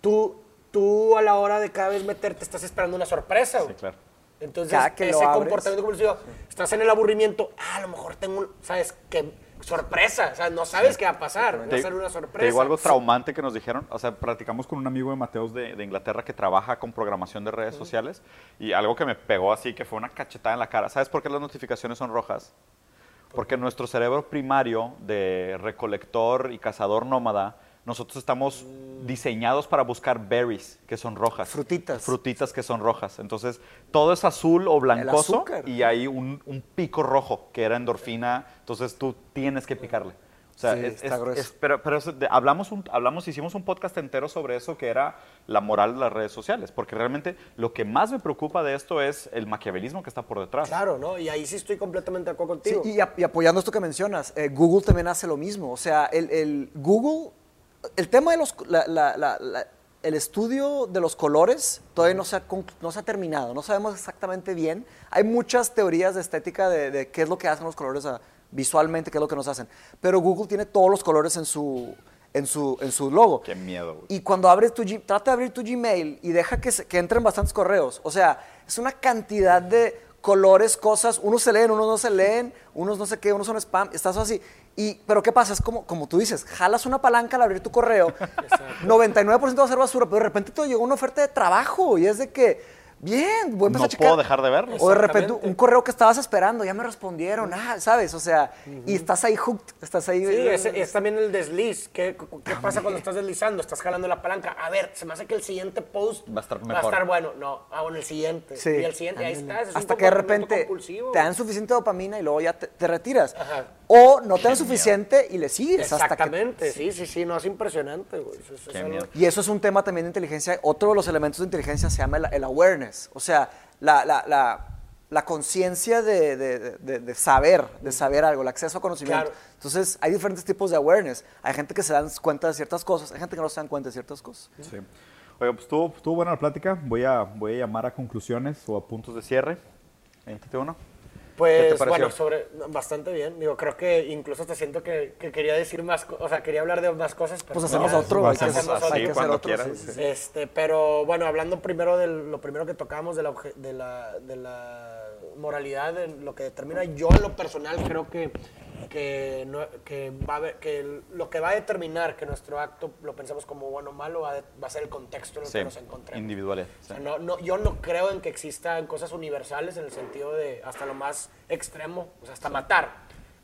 tú, tú a la hora de cada vez meterte estás esperando una sorpresa. Sí, güey. claro. Entonces, que ese comportamiento compulsivo, estás en el aburrimiento, ah, a lo mejor tengo un, ¿sabes? qué sorpresa, o sea, no sabes qué va a pasar, va a Te, ser una te sorpresa. digo algo traumante que nos dijeron. O sea, platicamos con un amigo de Mateos de, de Inglaterra que trabaja con programación de redes sociales y algo que me pegó así, que fue una cachetada en la cara. ¿Sabes por qué las notificaciones son rojas? Porque nuestro cerebro primario de recolector y cazador nómada, nosotros estamos diseñados para buscar berries, que son rojas. Frutitas. Frutitas que son rojas. Entonces, todo es azul o blancoso y hay un, un pico rojo que era endorfina. Entonces, tú tienes que picarle. O sea, Sí, es- está es- grueso. es- pero, pero es de- hablamos, un- hablamos, hicimos un podcast entero sobre eso que era la moral de las redes sociales, porque realmente lo que más me preocupa de esto es el maquiavelismo que está por detrás. Claro, ¿no? Y ahí sí estoy completamente de acuerdo Sí, contigo. y, ap- y apoyando esto que mencionas, eh, Google también hace lo mismo. O sea, el, el Google, el tema de los, la- la- la- la- el estudio de los colores todavía no se, ha, no se ha terminado, no sabemos exactamente bien. Hay muchas teorías de estética de, de qué es lo que hacen los colores visualmente, qué es lo que nos hacen. Pero Google tiene todos los colores en su, en su, en su logo. Qué miedo, güey. Y cuando abres tu trata de abrir tu Gmail y deja que, se- que entren bastantes correos. O sea, es una cantidad de colores, cosas, unos se leen, unos no se leen, unos no sé qué, unos son spam, estás así. Y, pero ¿qué pasa? Es como, como tú dices, jalas una palanca al abrir tu correo, 99% va a ser basura, pero de repente te llegó una oferta de trabajo y es de que, bien, voy a empezar No a checar. puedo dejar de verlo. O de repente Exactamente. un correo que estabas esperando, ya me respondieron, ah, ¿sabes? O sea, y estás ahí hooked, estás ahí. Sí, es, es también el desliz. ¿Qué, qué pasa cuando estás deslizando? Estás jalando la palanca. A ver, se me hace que el siguiente post Va a estar Va a mejor. estar bueno. No, ah, bueno, el siguiente. Sí. Y el siguiente, ahí estás. es un Hasta que de repente compulsivo. te dan suficiente dopamina y luego ya te, te retiras. Ajá. O no te dan suficiente y le sigues hasta que... Exactamente, sí, sí, sí, no, es impresionante, güey. Es- es Qué algo- miedo. Y eso es un tema también de inteligencia. Otro de los elementos de inteligencia se llama el, el awareness. O sea, la, la, la, la conciencia de, de- de- de saber, de saber algo, el acceso a conocimiento. Claro. Entonces, hay diferentes tipos de awareness. Hay gente que se dan cuenta de ciertas cosas, hay gente que no se dan cuenta de ciertas cosas. Sí. Oiga, pues estuvo, estuvo buena la plática. Voy a, voy a llamar a conclusiones o a puntos de cierre. Éntate uno. ¿Qué te Pues bueno, sobre bastante bien. Digo, creo que incluso hasta siento que, que quería decir más, o sea, quería hablar de más cosas. Pero Pues hacemos otro, hay que hacemos hacer, así hay que hacer cuando otro. quieras. sí, sí. Este, pero bueno, hablando primero de lo primero que tocábamos de la, obje- de la, de la moralidad, de lo que determina yo en lo personal creo que, que, no- que, va a haber- que lo que va a determinar que nuestro acto lo pensemos como bueno o malo va a, de- va a ser el contexto en el Sí, que nos encontremos. individuales. O sea, no, no, yo no creo en que existan cosas universales en el sentido de hasta lo más extremo, o sea, hasta matar.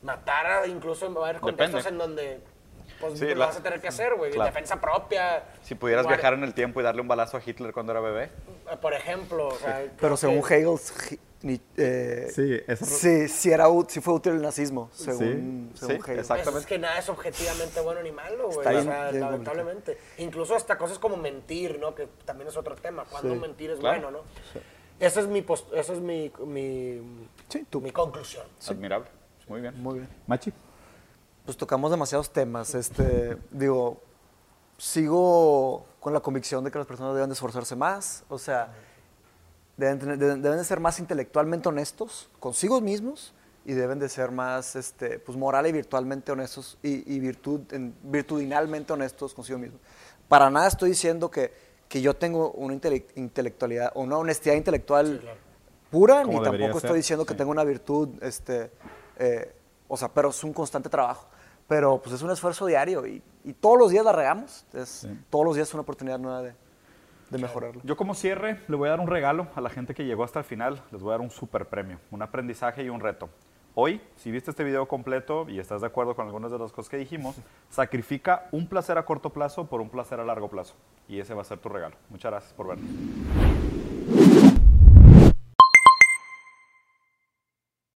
Matar incluso va a haber contextos Depende. en donde pues, Sí, lo la- vas a tener que hacer, güey. Claro. Defensa propia. Si pudieras viajar en el tiempo y darle un balazo a Hitler cuando era bebé. Por ejemplo, o sea, creo Pero según que- Hegel, ni- eh, Sí, esa- sí, sí era, sí fue útil el nazismo, según, Sí, según sí, Hegel. Pues exactamente. es que nada es objetivamente bueno ni malo, güey. Está O bien- sea, bien lamentablemente. Incluso hasta cosas como mentir, ¿no? Que también es otro tema. Cuando Sí. mentir es Claro. bueno, ¿no? Esa es mi, post- esa es mi, mi, Sí, tú. mi conclusión. Admirable. Muy bien. Muy bien. Machi. Pues tocamos demasiados temas. Este, digo, sigo con la convicción de que las personas deben de esforzarse más. O sea, deben, tener- deben, deben de ser más intelectualmente honestos consigo mismos y deben de ser más este, pues, moral y virtualmente honestos y, y virtud, en- virtudinalmente honestos consigo mismos. Para nada estoy diciendo que, que yo tengo una intele- intelectualidad o una honestidad intelectual pura, Como ni debería tampoco ser, estoy diciendo que sí. tengo una virtud, este, eh, o sea, pero es un constante trabajo. Pero pues es un esfuerzo diario y, y todos los días la regamos. Es, Todos los días es una oportunidad nueva de, de mejorarlo. Yo como cierre le voy a dar un regalo a la gente que llegó hasta el final. Les voy a dar un super premio, un aprendizaje y un reto. Hoy, si viste este video completo y estás de acuerdo con algunas de las cosas que dijimos, sacrifica un placer a corto plazo por un placer a largo plazo. Y ese va a ser tu regalo. Muchas gracias por vernos.